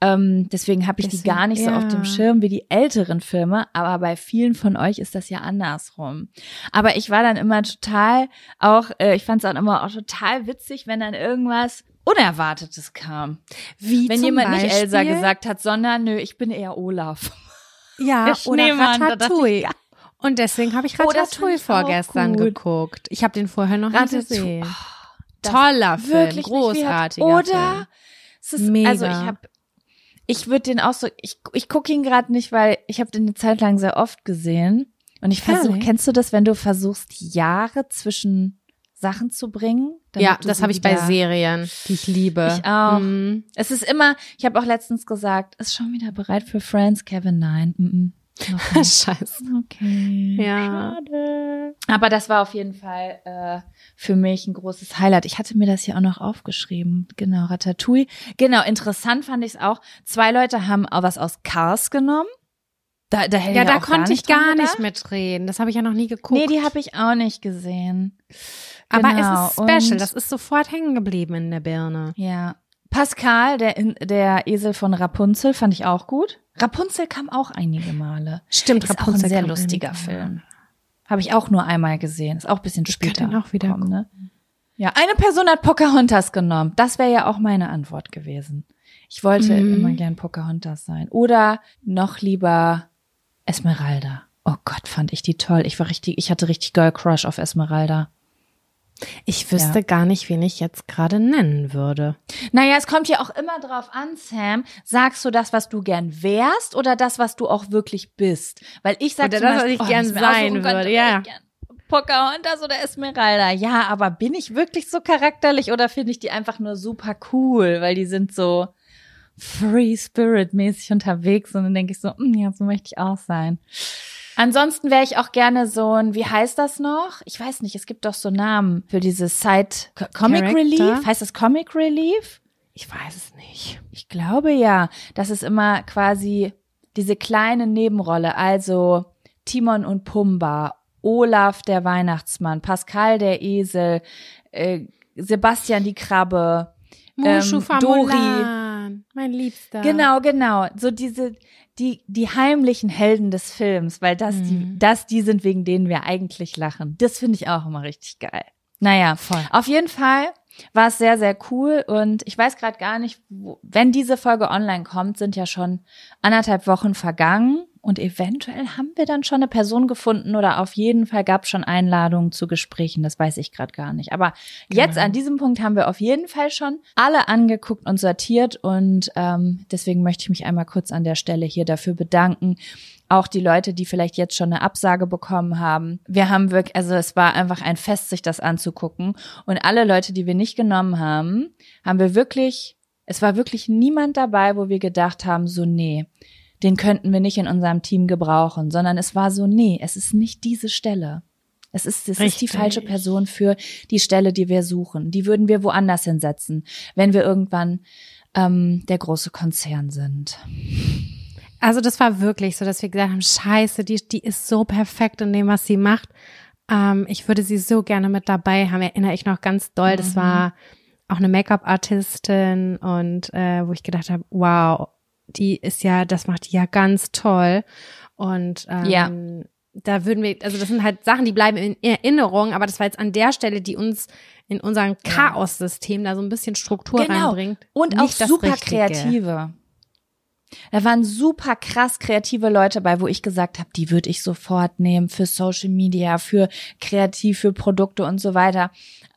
Ähm, deswegen habe ich die Deswegen, gar nicht so auf ja. dem Schirm wie die älteren Filme. Aber bei vielen von euch ist das ja andersrum. Aber ich war dann immer total auch, äh, ich fand es auch immer auch total witzig, wenn dann irgendwas Unerwartetes kam. Wie Wenn jemand nicht Beispiel, Elsa gesagt hat, sondern nö, ich bin eher Olaf. Ja, Der oder Schneemann, dachte Ratatouille. Und deswegen habe ich Oh, Ratatouille auch vorgestern geguckt. Ich habe den vorher noch nicht gesehen. Oh, Toller Film, großartiger hat. Oder? Es ist, Mega. Also ich habe, ich würde den auch so, ich, ich gucke ihn gerade nicht, weil ich habe den eine Zeit lang sehr oft gesehen. Und ich versuche, kennst du das, wenn du versuchst, Jahre zwischen Sachen zu bringen? Ja, das habe ich bei Serien, die ich liebe. Ich auch. Mhm. Es ist immer, ich habe auch letztens gesagt, ist schon wieder bereit für Friends, Kevin? Nein. -mm. Noch nicht. Scheiße. Okay. Ja. Schade. Aber das war auf jeden Fall äh, für mich ein großes Highlight. Ich hatte mir das hier auch noch aufgeschrieben. Genau, Ratatouille. Genau, interessant fand ich es auch. Zwei Leute haben auch was aus Cars genommen. Da, da Ja, da auch gar konnte ich gar nicht mitreden. Das habe ich ja noch nie geguckt. Nee, die habe ich auch nicht gesehen. Aber Genau, es ist special. Das ist sofort hängen geblieben in der Birne. Ja. Pascal, der, der Esel von Rapunzel, fand ich auch gut. Rapunzel kam auch einige Male. Stimmt, Ist auch ein Rapunzel sehr lustiger Film. Habe ich auch nur einmal gesehen. Ist auch ein bisschen Ich kann später. den auch wieder gekommen, ne? Ja, eine Person hat Pocahontas genommen. Das wäre ja auch meine Antwort gewesen. Ich wollte Mhm. immer gern Pocahontas sein. Oder noch lieber Esmeralda. Oh Gott, fand ich die toll. Ich war richtig, ich hatte richtig Girl Crush auf Esmeralda. Ich wüsste Ja. gar nicht, wen ich jetzt gerade nennen würde. Naja, es kommt ja auch immer drauf an, Sam. Sagst du das, was du gern wärst oder das, was du auch wirklich bist? Weil ich sag Oder zum das, was Beispiel, ich oh, gern sein könnte, würde, wäre ja. gern Pocahontas oder Esmeralda. Ja, aber bin ich wirklich so charakterlich oder finde ich die einfach nur super cool, weil die sind so Free Spirit mäßig unterwegs und dann denke ich so, "Mm, ja, so möchte ich auch sein. Ansonsten wäre ich auch gerne so ein, wie heißt das noch? Ich weiß nicht, es gibt doch so Namen für dieses Side Co- Comic Character? Relief. Heißt das Comic Relief? Ich weiß es nicht. Ich glaube ja. Das ist immer quasi diese kleine Nebenrolle. Also Timon und Pumba, Olaf der Weihnachtsmann, Pascal der Esel, äh, Sebastian die Krabbe. Mushu Ähm, Dori. Mein Liebster. Genau, genau. So diese, die, die heimlichen Helden des Films, weil das die, Mhm. das die sind, wegen denen wir eigentlich lachen. Das finde ich auch immer richtig geil. Naja, Voll. auf jeden Fall war es sehr, sehr cool und ich weiß gerade gar nicht, wo, wenn diese Folge online kommt, sind ja schon anderthalb Wochen vergangen und eventuell haben wir dann schon eine Person gefunden oder auf jeden Fall gab es schon Einladungen zu Gesprächen, das weiß ich gerade gar nicht. Aber jetzt Genau. an diesem Punkt haben wir auf jeden Fall schon alle angeguckt und sortiert und ähm, deswegen möchte ich mich einmal kurz an der Stelle hier dafür bedanken. Auch die Leute, die vielleicht jetzt schon eine Absage bekommen haben. Wir haben wirklich, also es war einfach ein Fest, sich das anzugucken. Und alle Leute, die wir nicht genommen haben, haben wir wirklich, es war wirklich niemand dabei, wo wir gedacht haben, so nee, den könnten wir nicht in unserem Team gebrauchen, sondern es war so, nee, es ist nicht diese Stelle. Es ist, es ist die falsche Person für die Stelle, die wir suchen. Die würden wir woanders hinsetzen, wenn wir irgendwann ähm, der große Konzern sind. Also das war wirklich so, dass wir gesagt haben, scheiße, die, die ist so perfekt in dem, was sie macht. Ähm, ich würde sie so gerne mit dabei haben. Erinnere ich noch ganz doll. Das Mhm. war auch eine Make-up-Artistin und äh, wo ich gedacht habe, wow, die ist ja, das macht die ja ganz toll. Und ähm, Ja. da würden wir, also das sind halt Sachen, die bleiben in Erinnerung, aber das war jetzt an der Stelle, die uns in unserem Chaos-System da so ein bisschen Struktur reinbringt. Genau. Und Nicht auch super Richtige. kreative. Da waren super krass kreative Leute bei, wo ich gesagt habe, die würde ich sofort nehmen für Social Media, für kreativ, für Produkte und so weiter.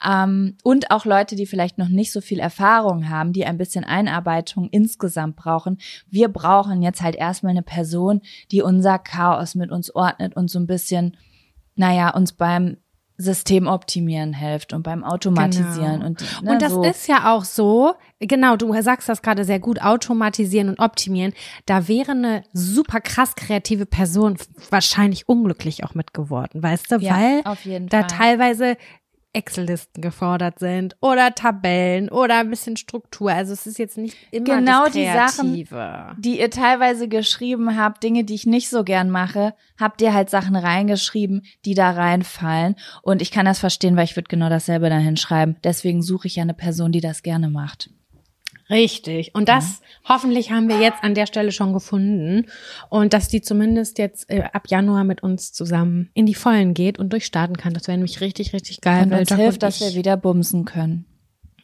Ähm, und auch Leute, die vielleicht noch nicht so viel Erfahrung haben, die ein bisschen Einarbeitung insgesamt brauchen. Wir brauchen jetzt halt erstmal eine Person, die unser Chaos mit uns ordnet und so ein bisschen, naja, uns beim System optimieren hilft und beim Automatisieren Genau. und ne, und das so. ist ja auch so, genau, du sagst das gerade sehr gut, automatisieren und optimieren. Da wäre eine super krass kreative Person wahrscheinlich unglücklich auch mit geworden, weißt du, Ja, weil auf jeden da Fall. teilweise Excel-Listen gefordert sind oder Tabellen oder ein bisschen Struktur. Also es ist jetzt nicht immer Genau das die Sachen, Kreative. die ihr teilweise geschrieben habt, Dinge, die ich nicht so gern mache, habt ihr halt Sachen reingeschrieben, die da reinfallen. Und ich kann das verstehen, weil ich würde genau dasselbe dahin schreiben. Deswegen suche ich ja eine Person, die das gerne macht. Richtig. Und das hoffentlich haben wir jetzt an der Stelle schon gefunden. Und dass die zumindest jetzt äh, ab Januar mit uns zusammen in die Vollen geht und durchstarten kann. Das wäre nämlich richtig, richtig geil. Und weil uns hilft, und dass wir wieder bumsen können.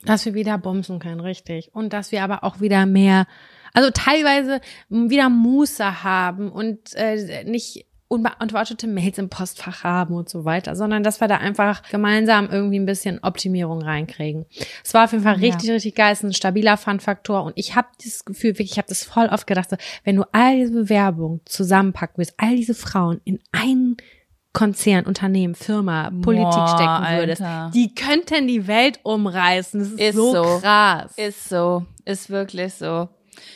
dass wir wieder bumsen können, richtig. Und dass wir aber auch wieder mehr, also teilweise wieder Muße haben und äh, nicht unbeantwortete Mails im Postfach haben und so weiter, sondern dass wir da einfach gemeinsam irgendwie ein bisschen Optimierung reinkriegen. Es war auf jeden Fall Ja. richtig, richtig geil, es ist ein stabiler Fun-Faktor und ich habe dieses Gefühl, wirklich, ich habe das voll oft gedacht, so, wenn du all diese Bewerbungen zusammenpacken willst, all diese Frauen in einen Konzern, Unternehmen, Firma, Politik Boah, stecken würdest, Alter. die könnten die Welt umreißen. Das ist, Ist so, so. krass. Ist so, ist wirklich so.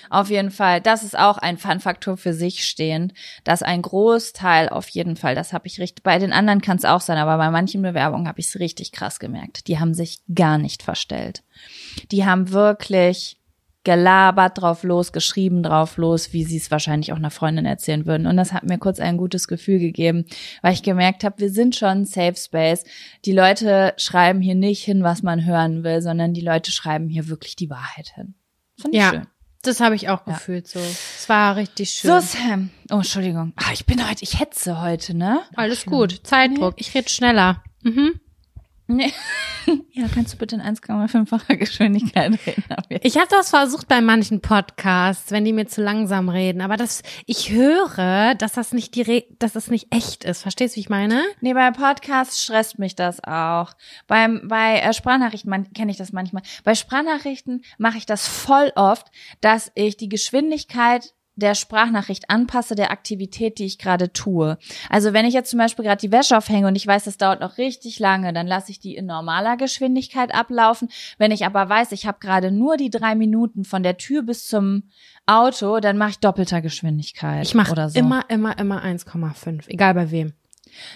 Auf jeden Fall, das ist auch ein Fun-Faktor für sich stehend, dass ein Großteil auf jeden Fall, das habe ich richtig, bei den anderen kann es auch sein, aber bei manchen Bewerbungen habe ich es richtig krass gemerkt. Die haben sich gar nicht verstellt. Die haben wirklich gelabert drauf los, geschrieben drauf los, wie sie es wahrscheinlich auch einer Freundin erzählen würden. Und das hat mir kurz ein gutes Gefühl gegeben, weil ich gemerkt habe, wir sind schon ein Safe Space. Die Leute schreiben hier nicht hin, was man hören will, sondern die Leute schreiben hier wirklich die Wahrheit hin. Fand ich Ja. schön. Das habe ich auch Ja. gefühlt so. Es war richtig schön. So, Sam. Oh, Entschuldigung. Ah, ich bin heute, ich hetze heute, ne? Alles gut. Zeitdruck. Ich rede schneller. Mhm. Nee. Ja, kannst du bitte in 1,5-facher Geschwindigkeit reden? Ich habe das versucht bei manchen Podcasts, wenn die mir zu langsam reden, aber das ich höre, dass das nicht die Re dass das nicht echt ist. Verstehst du, wie ich meine? Nee, bei Podcasts stresst mich das auch. Beim bei äh, Sprachnachrichten kenne ich das manchmal. Bei Sprachnachrichten mache ich das voll oft, dass ich die Geschwindigkeit der Sprachnachricht anpasse der Aktivität, die ich gerade tue. Also wenn ich jetzt zum Beispiel gerade die Wäsche aufhänge und ich weiß, das dauert noch richtig lange, dann lasse ich die in normaler Geschwindigkeit ablaufen. Wenn ich aber weiß, ich habe gerade nur die drei Minuten von der Tür bis zum Auto, dann mache ich doppelter Geschwindigkeit. Ich mache so. immer, immer, immer 1,5, egal bei wem.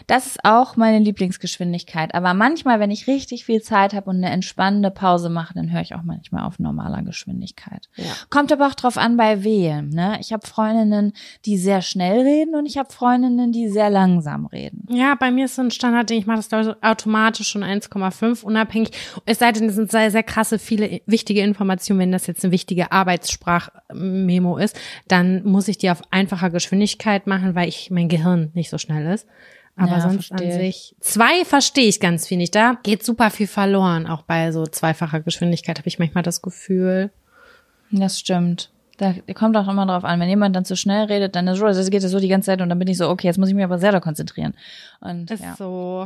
Das ist auch meine Lieblingsgeschwindigkeit. Aber manchmal, wenn ich richtig viel Zeit habe und eine entspannende Pause mache, dann höre ich auch manchmal auf normaler Geschwindigkeit. Ja. Kommt aber auch drauf an bei wem. Ne? Ich habe Freundinnen, die sehr schnell reden und ich habe Freundinnen, die sehr langsam reden. Ja, bei mir ist so ein Standard, ich mache das automatisch schon 1,5 unabhängig. Es sei denn, es sind sehr, sehr krasse, viele wichtige Informationen. Wenn das jetzt eine wichtige Arbeitssprachmemo ist, dann muss ich die auf einfacher Geschwindigkeit machen, weil ich mein Gehirn nicht so schnell ist. Aber ja, sonst verstehe. an sich. Zwei verstehe ich ganz viel nicht. Da geht super viel verloren. Auch bei so zweifacher Geschwindigkeit habe ich manchmal das Gefühl. Das stimmt. Da kommt auch immer drauf an. Wenn jemand dann zu schnell redet, dann ist so, das geht so die ganze Zeit und dann bin ich so, okay, jetzt muss ich mich aber sehr da konzentrieren. Und, ist ja. so.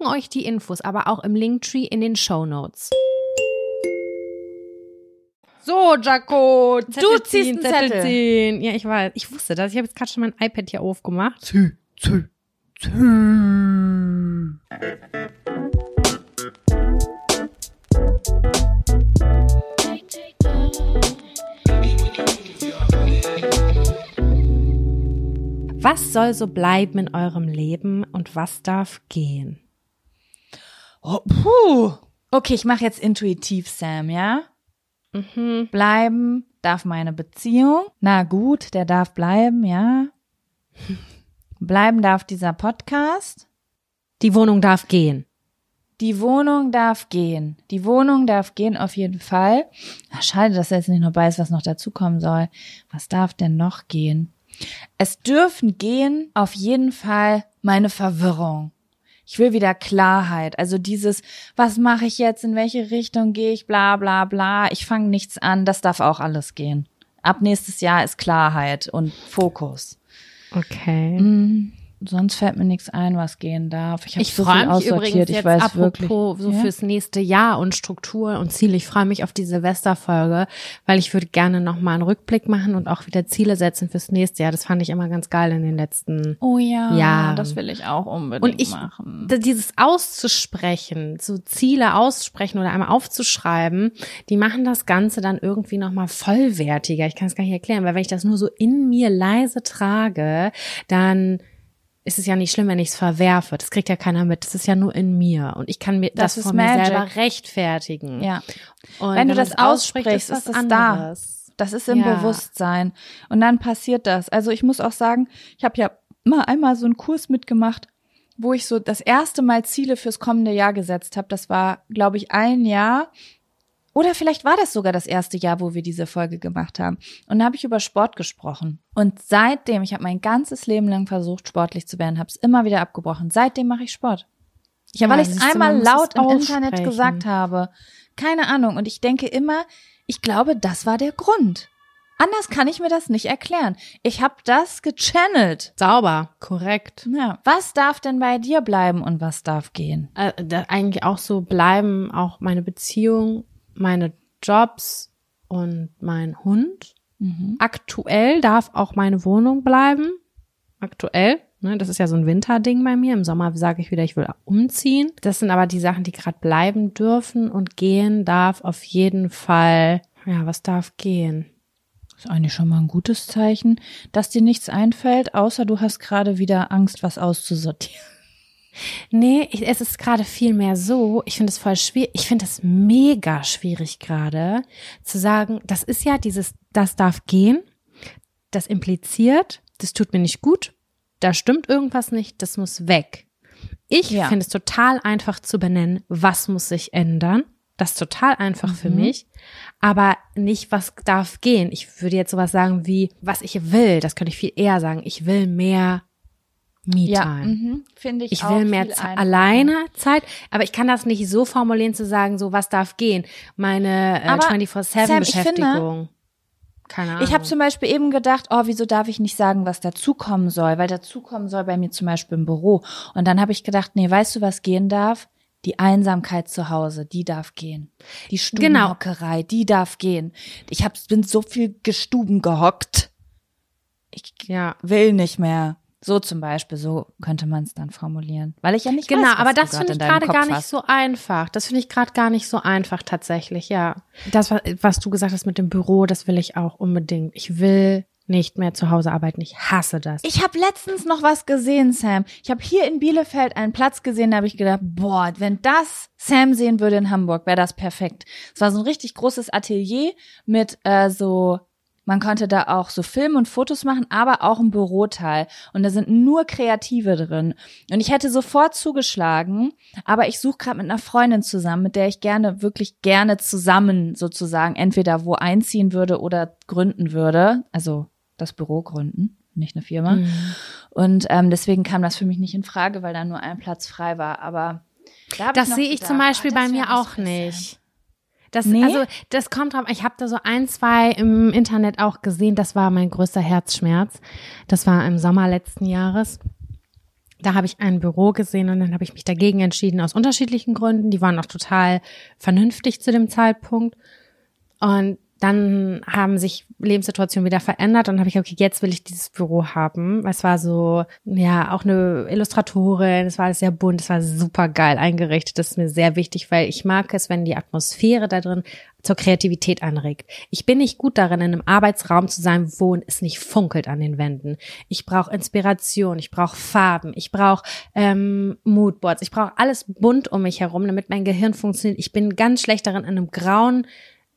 euch die Infos aber auch im Linktree in den Show Notes. So, Jaco, Zettel du ziehst einen Zettel. Zettel ziehen. Ja, ich weiß. Ich wusste das. Ich habe jetzt gerade schon mein iPad hier aufgemacht. Zieh, zieh, zieh. Was soll so bleiben in eurem Leben und was darf gehen? Oh, puh. Okay, ich mache jetzt intuitiv, Sam, ja? Mhm. Bleiben darf meine Beziehung. Na gut, der darf bleiben, ja. Bleiben darf dieser Podcast. Die Wohnung darf gehen. Die Wohnung darf gehen. Die Wohnung darf gehen auf jeden Fall. Ach, schade, dass er jetzt nicht noch weiß, was noch dazukommen soll. Was darf denn noch gehen? Es dürfen gehen auf jeden Fall meine Verwirrung. Ich will wieder Klarheit. Also dieses, was mache ich jetzt, in welche Richtung gehe ich, bla bla bla. Ich fange nichts an, das darf auch alles gehen. Ab nächstes Jahr ist Klarheit und Fokus. Okay. Mhm sonst fällt mir nichts ein, was gehen darf. Ich, ich so freue mich übrigens jetzt apropos wirklich, so ja? fürs nächste Jahr und Struktur und Ziele. Ich freue mich auf die Silvesterfolge, weil ich würde gerne noch mal einen Rückblick machen und auch wieder Ziele setzen fürs nächste Jahr. Das fand ich immer ganz geil in den letzten oh ja, Jahren. Das will ich auch unbedingt und ich, machen. Dieses auszusprechen, so Ziele aussprechen oder einmal aufzuschreiben, die machen das Ganze dann irgendwie noch mal vollwertiger. Ich kann es gar nicht erklären, weil wenn ich das nur so in mir leise trage, dann ist es ja nicht schlimm, wenn ich es verwerfe. Das kriegt ja keiner mit. Das ist ja nur in mir. Und ich kann mir das, das von Magic. mir selber rechtfertigen. Ja. Und wenn, du das aussprichst, ist das da. Das ist im ja. Bewusstsein. Und dann passiert das. Also ich muss auch sagen, ich habe ja mal einmal so einen Kurs mitgemacht, wo ich so das erste Mal Ziele fürs kommende Jahr gesetzt habe. Das war, glaube ich, ein Jahr. Oder vielleicht war das sogar das erste Jahr, wo wir diese Folge gemacht haben. Und da habe ich über Sport gesprochen. Und seitdem, ich habe mein ganzes Leben lang versucht, sportlich zu werden, habe es immer wieder abgebrochen. Seitdem mache ich Sport. Ja, weil ich es einmal laut im Internet gesagt habe. Keine Ahnung. Und ich denke immer, ich glaube, das war der Grund. Anders kann ich mir das nicht erklären. Ich habe das gechannelt. Sauber, korrekt. Ja. Was darf denn bei dir bleiben und was darf gehen? Äh, eigentlich auch so bleiben auch meine Beziehung, meine Jobs und mein Hund. Mhm. Aktuell darf auch meine Wohnung bleiben. Aktuell. Ne, das ist ja so ein Winterding bei mir. Im Sommer sage ich wieder, ich will umziehen. Das sind aber die Sachen, die gerade bleiben dürfen und gehen darf auf jeden Fall. Ja, was darf gehen? ist eigentlich schon mal ein gutes Zeichen, dass dir nichts einfällt, außer du hast gerade wieder Angst, was auszusortieren. Nee, ich, es ist gerade viel mehr so, ich finde es voll schwierig, ich finde es mega schwierig gerade zu sagen, das ist ja dieses, das darf gehen, das impliziert, das tut mir nicht gut, da stimmt irgendwas nicht, das muss weg. Ich ja. finde es total einfach zu benennen, was muss sich ändern das ist total einfach mhm. für mich. Aber nicht, was darf gehen. Ich würde jetzt sowas sagen wie, was ich will. Das könnte ich viel eher sagen. Ich will mehr Me-Time. Ja, mhm, finde ich. Ich will mehr alleine Zeit, aber ich kann das nicht so formulieren zu sagen, so was darf gehen. Meine äh, 24-7-Beschäftigung. Keine Ahnung. Ich habe zum Beispiel eben gedacht, oh, wieso darf ich nicht sagen, was dazukommen soll? Weil dazukommen soll bei mir zum Beispiel im Büro. Und dann habe ich gedacht, nee, weißt du, was gehen darf? Die Einsamkeit zu Hause, die darf gehen. Die genau. Stubenhockerei, genau. die darf gehen. Ich hab, bin so viel gestuben gehockt. Ich ja. will nicht mehr. So zum Beispiel, so könnte man es dann formulieren. Weil ich ja nicht genau, weiß, Genau, aber das finde ich gerade gar nicht so einfach. Das finde ich gerade gar nicht so einfach tatsächlich, ja. Das, was du gesagt hast mit dem Büro, das will ich auch unbedingt. Ich will nicht mehr zu Hause arbeiten. Ich hasse das. Ich habe letztens noch was gesehen, Sam. Ich habe hier in Bielefeld einen Platz gesehen, da habe ich gedacht, boah, wenn das Sam sehen würde in Hamburg, wäre das perfekt. Es war so ein richtig großes Atelier mit äh, so man konnte da auch so Filme und Fotos machen, aber auch ein Büroteil. Und da sind nur Kreative drin. Und ich hätte sofort zugeschlagen, aber ich suche gerade mit einer Freundin zusammen, mit der ich gerne, wirklich gerne zusammen sozusagen entweder wo einziehen würde oder gründen würde. Also das Büro gründen, nicht eine Firma. Mhm. Und ähm, deswegen kam das für mich nicht in Frage, weil da nur ein Platz frei war. Aber da das sehe ich zum Beispiel oh, bei mir auch nicht. Das, nee? Also das kommt drauf. Ich habe da so ein, zwei im Internet auch gesehen. Das war mein größter Herzschmerz. Das war im Sommer letzten Jahres. Da habe ich ein Büro gesehen und dann habe ich mich dagegen entschieden aus unterschiedlichen Gründen. Die waren auch total vernünftig zu dem Zeitpunkt. Und dann haben sich Lebenssituationen wieder verändert und habe ich, okay, jetzt will ich dieses Büro haben. Es war so, ja, auch eine Illustratorin, es war alles sehr bunt, es war super geil eingerichtet. Das ist mir sehr wichtig, weil ich mag es, wenn die Atmosphäre da drin zur Kreativität anregt. Ich bin nicht gut darin, in einem Arbeitsraum zu sein, wo es nicht funkelt an den Wänden. Ich brauche Inspiration, ich brauche Farben, ich brauche ähm, Moodboards, ich brauche alles bunt um mich herum, damit mein Gehirn funktioniert. Ich bin ganz schlecht darin, in einem grauen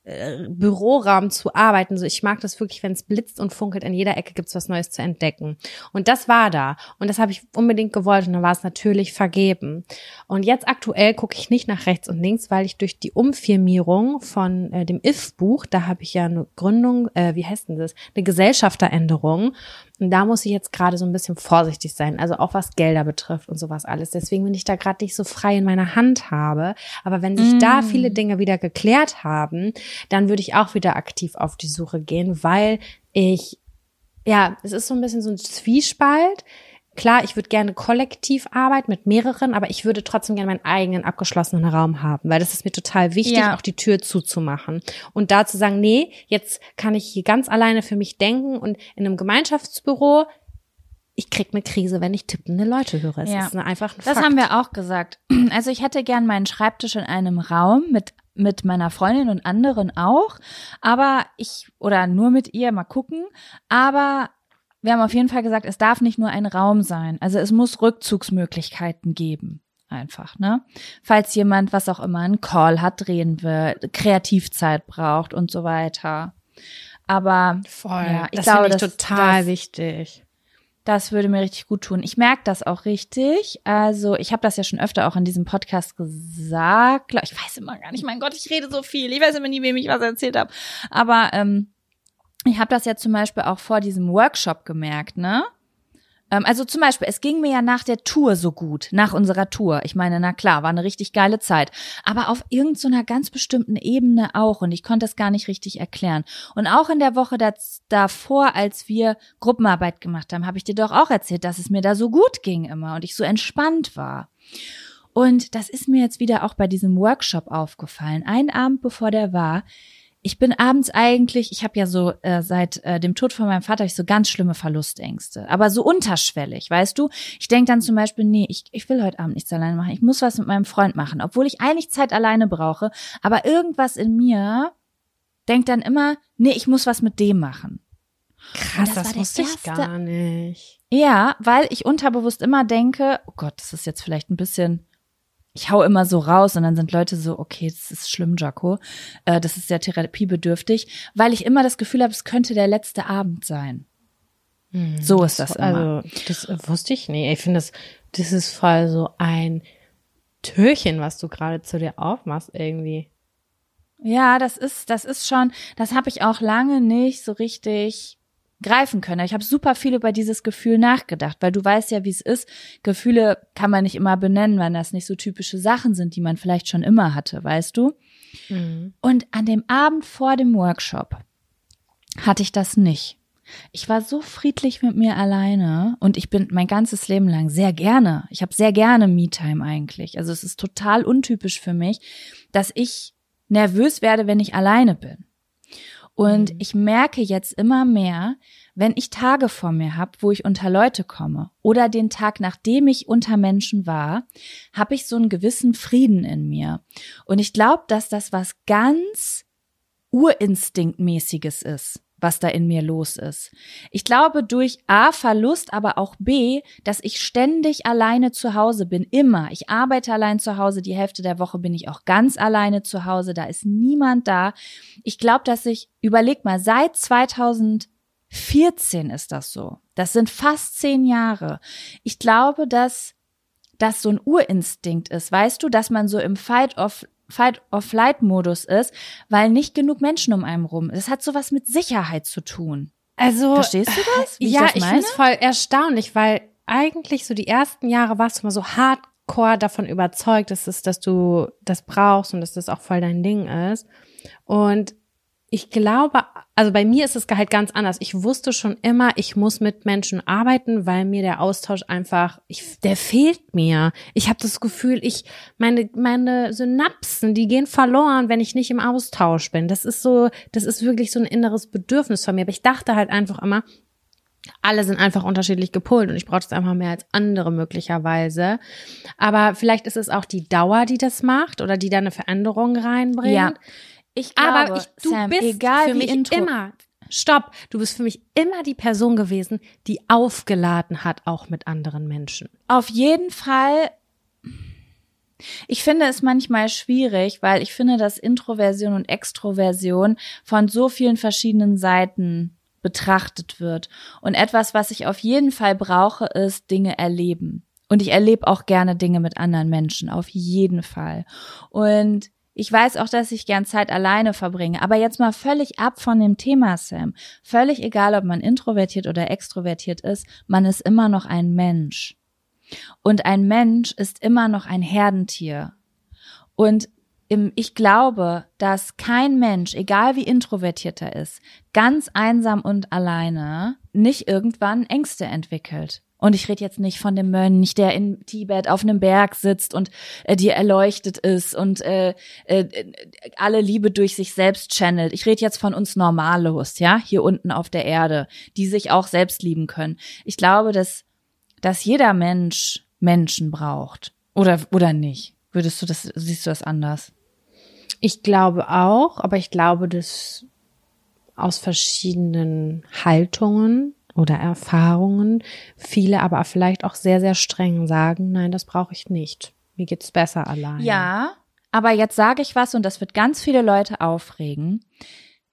äh, Büroraum zu arbeiten. So, ich mag das wirklich, wenn es blitzt und funkelt, in jeder Ecke gibt's was Neues zu entdecken. Und das war da. Und das habe ich unbedingt gewollt und dann war es natürlich vergeben. Und jetzt aktuell gucke ich nicht nach rechts und links, weil ich durch die Umfirmierung von äh, dem IF-Buch, da habe ich ja eine Gründung, äh, wie heißt denn das? Eine Gesellschafteränderung. Und da muss ich jetzt gerade so ein bisschen vorsichtig sein, also auch was Gelder betrifft und sowas alles. Deswegen bin ich da gerade nicht so frei in meiner Hand habe. Aber wenn sich mm. da viele Dinge wieder geklärt haben, dann würde ich auch wieder aktiv auf die Suche gehen, weil ich, ja, es ist so ein bisschen so ein Zwiespalt. Klar, ich würde gerne kollektiv arbeiten mit mehreren, aber ich würde trotzdem gerne meinen eigenen abgeschlossenen Raum haben, weil das ist mir total wichtig, ja. auch die Tür zuzumachen. Und da zu sagen, nee, jetzt kann ich hier ganz alleine für mich denken und in einem Gemeinschaftsbüro ich krieg eine Krise, wenn ich tippende Leute höre. Es ja. ist einfach ein Das Fakt. haben wir auch gesagt. Also ich hätte gern meinen Schreibtisch in einem Raum mit mit meiner Freundin und anderen auch, aber ich oder nur mit ihr mal gucken, aber wir haben auf jeden Fall gesagt, es darf nicht nur ein Raum sein. Also es muss Rückzugsmöglichkeiten geben. Einfach, ne? Falls jemand, was auch immer, einen Call hat, drehen will, Kreativzeit braucht und so weiter. Aber Voll. Ja, ich das glaube, ich das, total das, wichtig. Das würde mir richtig gut tun. Ich merke das auch richtig. Also ich habe das ja schon öfter auch in diesem Podcast gesagt. Ich weiß immer gar nicht, mein Gott, ich rede so viel. Ich weiß immer nie, wem ich was erzählt habe. Aber ähm, ich habe das ja zum Beispiel auch vor diesem Workshop gemerkt, ne? Ähm, also zum Beispiel, es ging mir ja nach der Tour so gut, nach unserer Tour. Ich meine, na klar, war eine richtig geile Zeit. Aber auf irgendeiner so ganz bestimmten Ebene auch. Und ich konnte es gar nicht richtig erklären. Und auch in der Woche das, davor, als wir Gruppenarbeit gemacht haben, habe ich dir doch auch erzählt, dass es mir da so gut ging immer und ich so entspannt war. Und das ist mir jetzt wieder auch bei diesem Workshop aufgefallen. Ein Abend bevor der war, ich bin abends eigentlich, ich habe ja so äh, seit äh, dem Tod von meinem Vater ich so ganz schlimme Verlustängste, aber so unterschwellig, weißt du? Ich denk dann zum Beispiel, nee, ich, ich will heute Abend nichts alleine machen, ich muss was mit meinem Freund machen, obwohl ich eigentlich Zeit alleine brauche, aber irgendwas in mir denkt dann immer, nee, ich muss was mit dem machen. Krass, das, das wusste ich gar nicht. Ja, weil ich unterbewusst immer denke, oh Gott, das ist jetzt vielleicht ein bisschen ich hau immer so raus und dann sind Leute so, okay, das ist schlimm, Jaco, äh, das ist sehr therapiebedürftig, weil ich immer das Gefühl habe, es könnte der letzte Abend sein. Hm, so ist das, das immer. Also, das wusste ich nicht. Ich finde, das, das ist voll so ein Türchen, was du gerade zu dir aufmachst irgendwie. Ja, das ist, das ist schon, das habe ich auch lange nicht so richtig greifen können. Ich habe super viel über dieses Gefühl nachgedacht, weil du weißt ja, wie es ist. Gefühle kann man nicht immer benennen, weil das nicht so typische Sachen sind, die man vielleicht schon immer hatte, weißt du? Mhm. Und an dem Abend vor dem Workshop hatte ich das nicht. Ich war so friedlich mit mir alleine und ich bin mein ganzes Leben lang sehr gerne. Ich habe sehr gerne Me-Time eigentlich. Also es ist total untypisch für mich, dass ich nervös werde, wenn ich alleine bin. Und mhm. ich merke jetzt immer mehr, wenn ich Tage vor mir habe, wo ich unter Leute komme oder den Tag, nachdem ich unter Menschen war, habe ich so einen gewissen Frieden in mir. Und ich glaube, dass das was ganz Urinstinktmäßiges ist was da in mir los ist. Ich glaube durch A Verlust, aber auch B, dass ich ständig alleine zu Hause bin, immer. Ich arbeite allein zu Hause, die Hälfte der Woche bin ich auch ganz alleine zu Hause, da ist niemand da. Ich glaube, dass ich, überleg mal, seit 2014 ist das so. Das sind fast zehn Jahre. Ich glaube, dass das so ein Urinstinkt ist, weißt du, dass man so im Fight of Fight-or-Flight-Modus ist, weil nicht genug Menschen um einen rum. Das hat sowas mit Sicherheit zu tun. Also verstehst du das? ja, ich, ich finde es voll erstaunlich, weil eigentlich so die ersten Jahre warst du immer so hardcore davon überzeugt, dass es, dass du das brauchst und dass das auch voll dein Ding ist. Und ich glaube, also bei mir ist es halt ganz anders. Ich wusste schon immer, ich muss mit Menschen arbeiten, weil mir der Austausch einfach, ich, der fehlt mir. Ich habe das Gefühl, ich meine meine Synapsen, die gehen verloren, wenn ich nicht im Austausch bin. Das ist so, das ist wirklich so ein inneres Bedürfnis von mir. Aber ich dachte halt einfach immer, alle sind einfach unterschiedlich gepolt und ich brauche das einfach mehr als andere möglicherweise. Aber vielleicht ist es auch die Dauer, die das macht oder die da eine Veränderung reinbringt. Ja. Ich glaube, aber ich, du Sam, bist egal für mich Intro immer. Stopp, du bist für mich immer die Person gewesen, die aufgeladen hat, auch mit anderen Menschen. Auf jeden Fall. Ich finde es manchmal schwierig, weil ich finde, dass Introversion und Extroversion von so vielen verschiedenen Seiten betrachtet wird. Und etwas, was ich auf jeden Fall brauche, ist Dinge erleben. Und ich erlebe auch gerne Dinge mit anderen Menschen, auf jeden Fall. Und ich weiß auch, dass ich gern Zeit alleine verbringe, aber jetzt mal völlig ab von dem Thema, Sam. Völlig egal, ob man introvertiert oder extrovertiert ist, man ist immer noch ein Mensch. Und ein Mensch ist immer noch ein Herdentier. Und ich glaube, dass kein Mensch, egal wie introvertiert er ist, ganz einsam und alleine nicht irgendwann Ängste entwickelt. Und ich rede jetzt nicht von dem Mönch, der in Tibet auf einem Berg sitzt und äh, dir erleuchtet ist und äh, äh, alle Liebe durch sich selbst channelt. Ich rede jetzt von uns Normalos, ja, hier unten auf der Erde, die sich auch selbst lieben können. Ich glaube, dass, dass jeder Mensch Menschen braucht. Oder, oder nicht? Würdest du das, siehst du das anders? Ich glaube auch, aber ich glaube, dass aus verschiedenen Haltungen oder Erfahrungen. Viele aber vielleicht auch sehr, sehr streng sagen, nein, das brauche ich nicht. Mir geht's besser allein. Ja, aber jetzt sage ich was und das wird ganz viele Leute aufregen.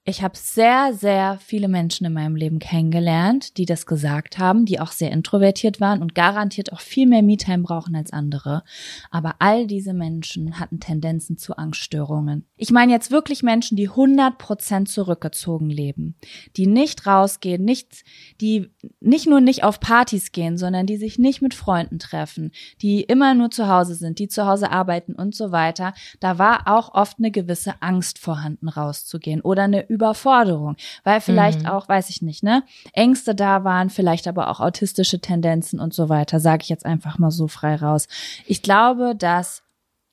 Ich habe sehr, sehr viele Menschen in meinem Leben kennengelernt, die das gesagt haben, die auch sehr introvertiert waren und garantiert auch viel mehr Me-Time brauchen als andere. Aber all diese Menschen hatten Tendenzen zu Angststörungen. Ich meine jetzt wirklich Menschen, die 100 Prozent zurückgezogen leben, die nicht rausgehen, nicht, die nicht nur nicht auf Partys gehen, sondern die sich nicht mit Freunden treffen, die immer nur zu Hause sind, die zu Hause arbeiten und so weiter. Da war auch oft eine gewisse Angst vorhanden, rauszugehen oder eine Überforderung, weil vielleicht mhm. auch, weiß ich nicht, ne, Ängste da waren, vielleicht aber auch autistische Tendenzen und so weiter, sage ich jetzt einfach mal so frei raus. Ich glaube, dass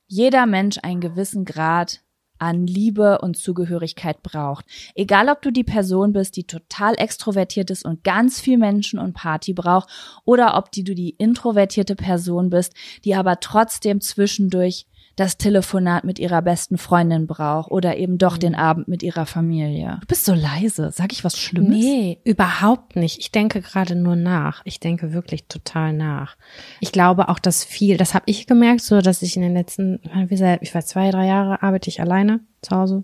jeder Mensch einen gewissen Grad an Liebe und Zugehörigkeit braucht. Egal, ob du die Person bist, die total extrovertiert ist und ganz viel Menschen und Party braucht, oder ob die du die introvertierte Person bist, die aber trotzdem zwischendurch das Telefonat mit ihrer besten Freundin braucht oder eben doch den mhm. Abend mit ihrer Familie. Du bist so leise. Sag ich was Schlimmes? Nee, überhaupt nicht. Ich denke gerade nur nach. Ich denke wirklich total nach. Ich glaube auch, dass viel, das habe ich gemerkt, so dass ich in den letzten, wie gesagt, ich war zwei, drei Jahre, arbeite ich alleine zu Hause,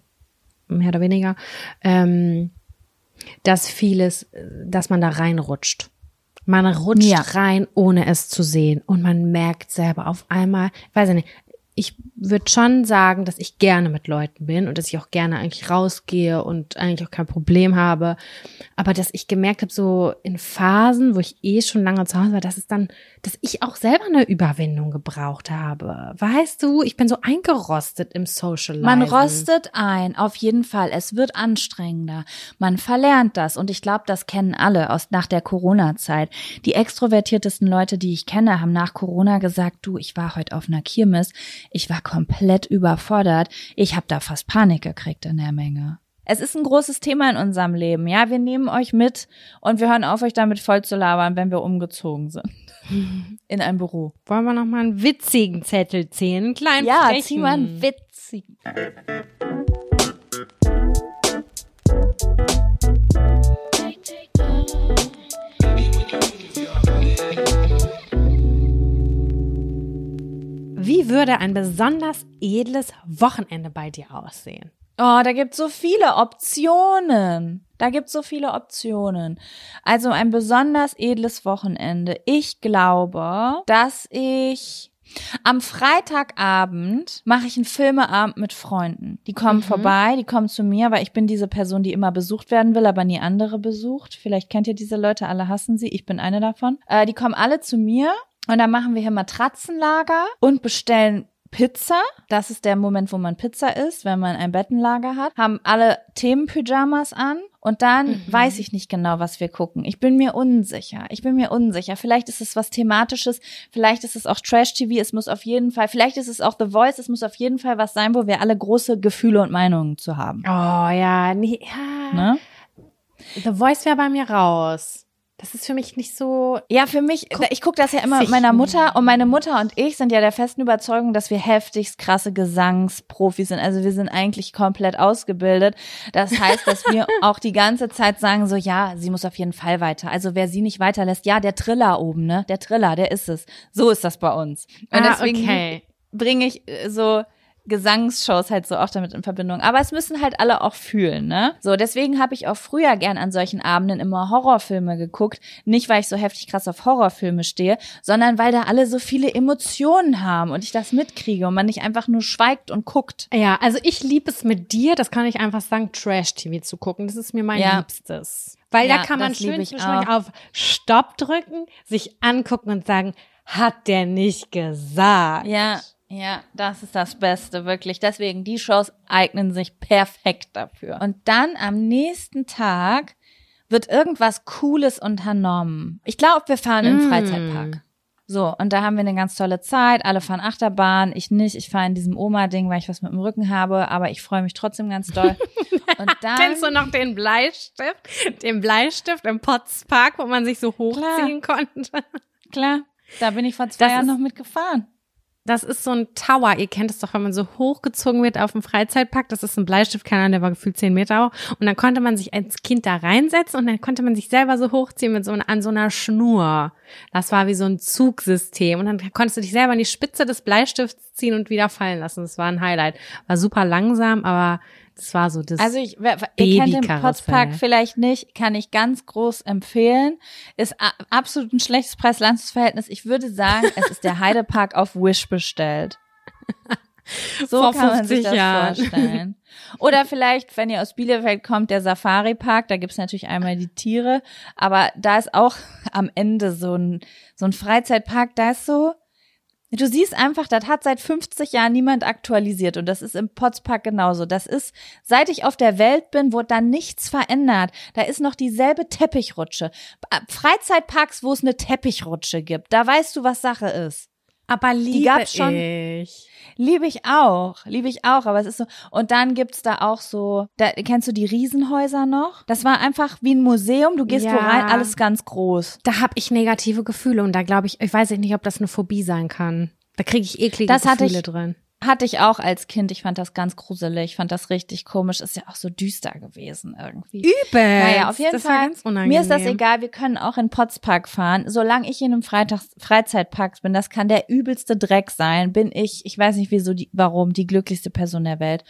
mehr oder weniger, ähm, dass vieles, dass man da reinrutscht. Man rutscht ja. rein, ohne es zu sehen. Und man merkt selber auf einmal, weiß ich nicht, ich würde schon sagen, dass ich gerne mit Leuten bin und dass ich auch gerne eigentlich rausgehe und eigentlich auch kein Problem habe. Aber dass ich gemerkt habe, so in Phasen, wo ich eh schon lange zu Hause war, dass es dann, dass ich auch selber eine Überwindung gebraucht habe. Weißt du, ich bin so eingerostet im Social Man rostet ein, auf jeden Fall. Es wird anstrengender. Man verlernt das und ich glaube, das kennen alle aus nach der Corona-Zeit. Die extrovertiertesten Leute, die ich kenne, haben nach Corona gesagt, du, ich war heute auf einer Kirmes ich war komplett überfordert. Ich habe da fast Panik gekriegt in der Menge. Es ist ein großes Thema in unserem Leben. Ja, wir nehmen euch mit und wir hören auf, euch damit voll zu labern, wenn wir umgezogen sind. In ein Büro. Wollen wir noch mal einen witzigen Zettel ziehen? Einen kleinen Ja, frechen. zieh mal einen witzigen. Wie würde ein besonders edles Wochenende bei dir aussehen? Oh, da gibt's so viele Optionen. Da gibt's so viele Optionen. Also ein besonders edles Wochenende. Ich glaube, dass ich am Freitagabend mache ich einen Filmeabend mit Freunden. Die kommen mhm. vorbei, die kommen zu mir, weil ich bin diese Person, die immer besucht werden will, aber nie andere besucht. Vielleicht kennt ihr diese Leute, alle hassen sie. Ich bin eine davon. Äh, die kommen alle zu mir und dann machen wir hier Matratzenlager und bestellen Pizza. Das ist der Moment, wo man Pizza isst, wenn man ein Bettenlager hat. Haben alle Themenpyjamas an. Und dann mhm. weiß ich nicht genau, was wir gucken. Ich bin mir unsicher. Ich bin mir unsicher. Vielleicht ist es was Thematisches. Vielleicht ist es auch Trash-TV. Es muss auf jeden Fall, vielleicht ist es auch The Voice. Es muss auf jeden Fall was sein, wo wir alle große Gefühle und Meinungen zu haben. Oh ja, nee, ja. Ne? The Voice wäre bei mir raus. Das ist für mich nicht so. Ja, für mich, guck, ich gucke das ja immer mit meiner Mutter und meine Mutter und ich sind ja der festen Überzeugung, dass wir heftigst krasse Gesangsprofis sind. Also wir sind eigentlich komplett ausgebildet. Das heißt, dass wir auch die ganze Zeit sagen so, ja, sie muss auf jeden Fall weiter. Also wer sie nicht weiterlässt, ja, der Triller oben, ne? Der Triller, der ist es. So ist das bei uns. Und ah, deswegen okay. bringe ich äh, so Gesangsshows halt so auch damit in Verbindung. Aber es müssen halt alle auch fühlen, ne? So, deswegen habe ich auch früher gern an solchen Abenden immer Horrorfilme geguckt. Nicht, weil ich so heftig krass auf Horrorfilme stehe, sondern weil da alle so viele Emotionen haben und ich das mitkriege und man nicht einfach nur schweigt und guckt. Ja, also ich liebe es mit dir, das kann ich einfach sagen, Trash-TV zu gucken. Das ist mir mein ja. Liebstes. Weil ja, da kann man schön auf Stopp drücken, sich angucken und sagen, hat der nicht gesagt. Ja, ja, das ist das Beste, wirklich. Deswegen, die Shows eignen sich perfekt dafür. Und dann am nächsten Tag wird irgendwas Cooles unternommen. Ich glaube, wir fahren mm. Freizeitpark. So, und da haben wir eine ganz tolle Zeit. Alle fahren Achterbahn, ich nicht. Ich fahre in diesem Oma-Ding, weil ich was mit dem Rücken habe, aber ich freue mich trotzdem ganz doll. Und dann. Kennst du noch den Bleistift? Den Bleistift im Potts Park, wo man sich so hochziehen Klar. konnte? Klar, da bin ich vor zwei das Jahren noch mitgefahren. Das ist so ein Tower. Ihr kennt es doch, wenn man so hochgezogen wird auf dem Freizeitpark. Das ist ein Bleistiftkanal, der war gefühlt zehn Meter hoch. Und dann konnte man sich als Kind da reinsetzen und dann konnte man sich selber so hochziehen mit so einer, an so einer Schnur. Das war wie so ein Zugsystem. Und dann konntest du dich selber an die Spitze des Bleistifts ziehen und wieder fallen lassen. Das war ein Highlight. War super langsam, aber Das war so das. Also ich, wer- ihr kennt den. Potspark vielleicht nicht, kann ich ganz groß empfehlen. Ist absolut ein schlechtes Preis-Leistungs-Verhältnis. Ich würde sagen, es ist der Heidepark auf Wish bestellt. So Vor kann man sich 50 das Jahren. vorstellen. Oder vielleicht, wenn ihr aus Bielefeld kommt, der Safari-Park, da gibt's natürlich einmal die Tiere, aber da ist auch am Ende so ein, so ein Freizeitpark, da ist so, Du siehst einfach, das hat seit 50 Jahren niemand aktualisiert und das ist im Potspark genauso. Das ist, seit ich auf der Welt bin, wurde da nichts verändert. Da ist noch dieselbe Teppichrutsche. Äh, Freizeitparks, wo es eine Teppichrutsche gibt, da weißt du, was Sache ist. Aber liebe gab's schon- ich. Liebe ich auch, liebe ich auch, aber es ist so. Und dann gibt's da auch so, da kennst du die Riesenhäuser noch? Das war einfach wie ein Museum. Du gehst wo Ja. rein, alles ganz groß. Da habe ich negative Gefühle und da glaube ich, ich weiß nicht, ob das eine Phobie sein kann. Da kriege ich eklige Das Gefühle ich- drin. Hatte ich auch als Kind. Ich fand das ganz gruselig. Ich fand das richtig komisch. Ist ja auch so düster gewesen irgendwie. Übel. Naja, auf jeden das Fall. Mir ist das egal. Wir können auch in Potspark fahren. Solange ich in einem Freitags Freizeitpark bin, das kann der übelste Dreck sein, bin ich, ich weiß nicht wieso, die, warum, die glücklichste Person der Welt.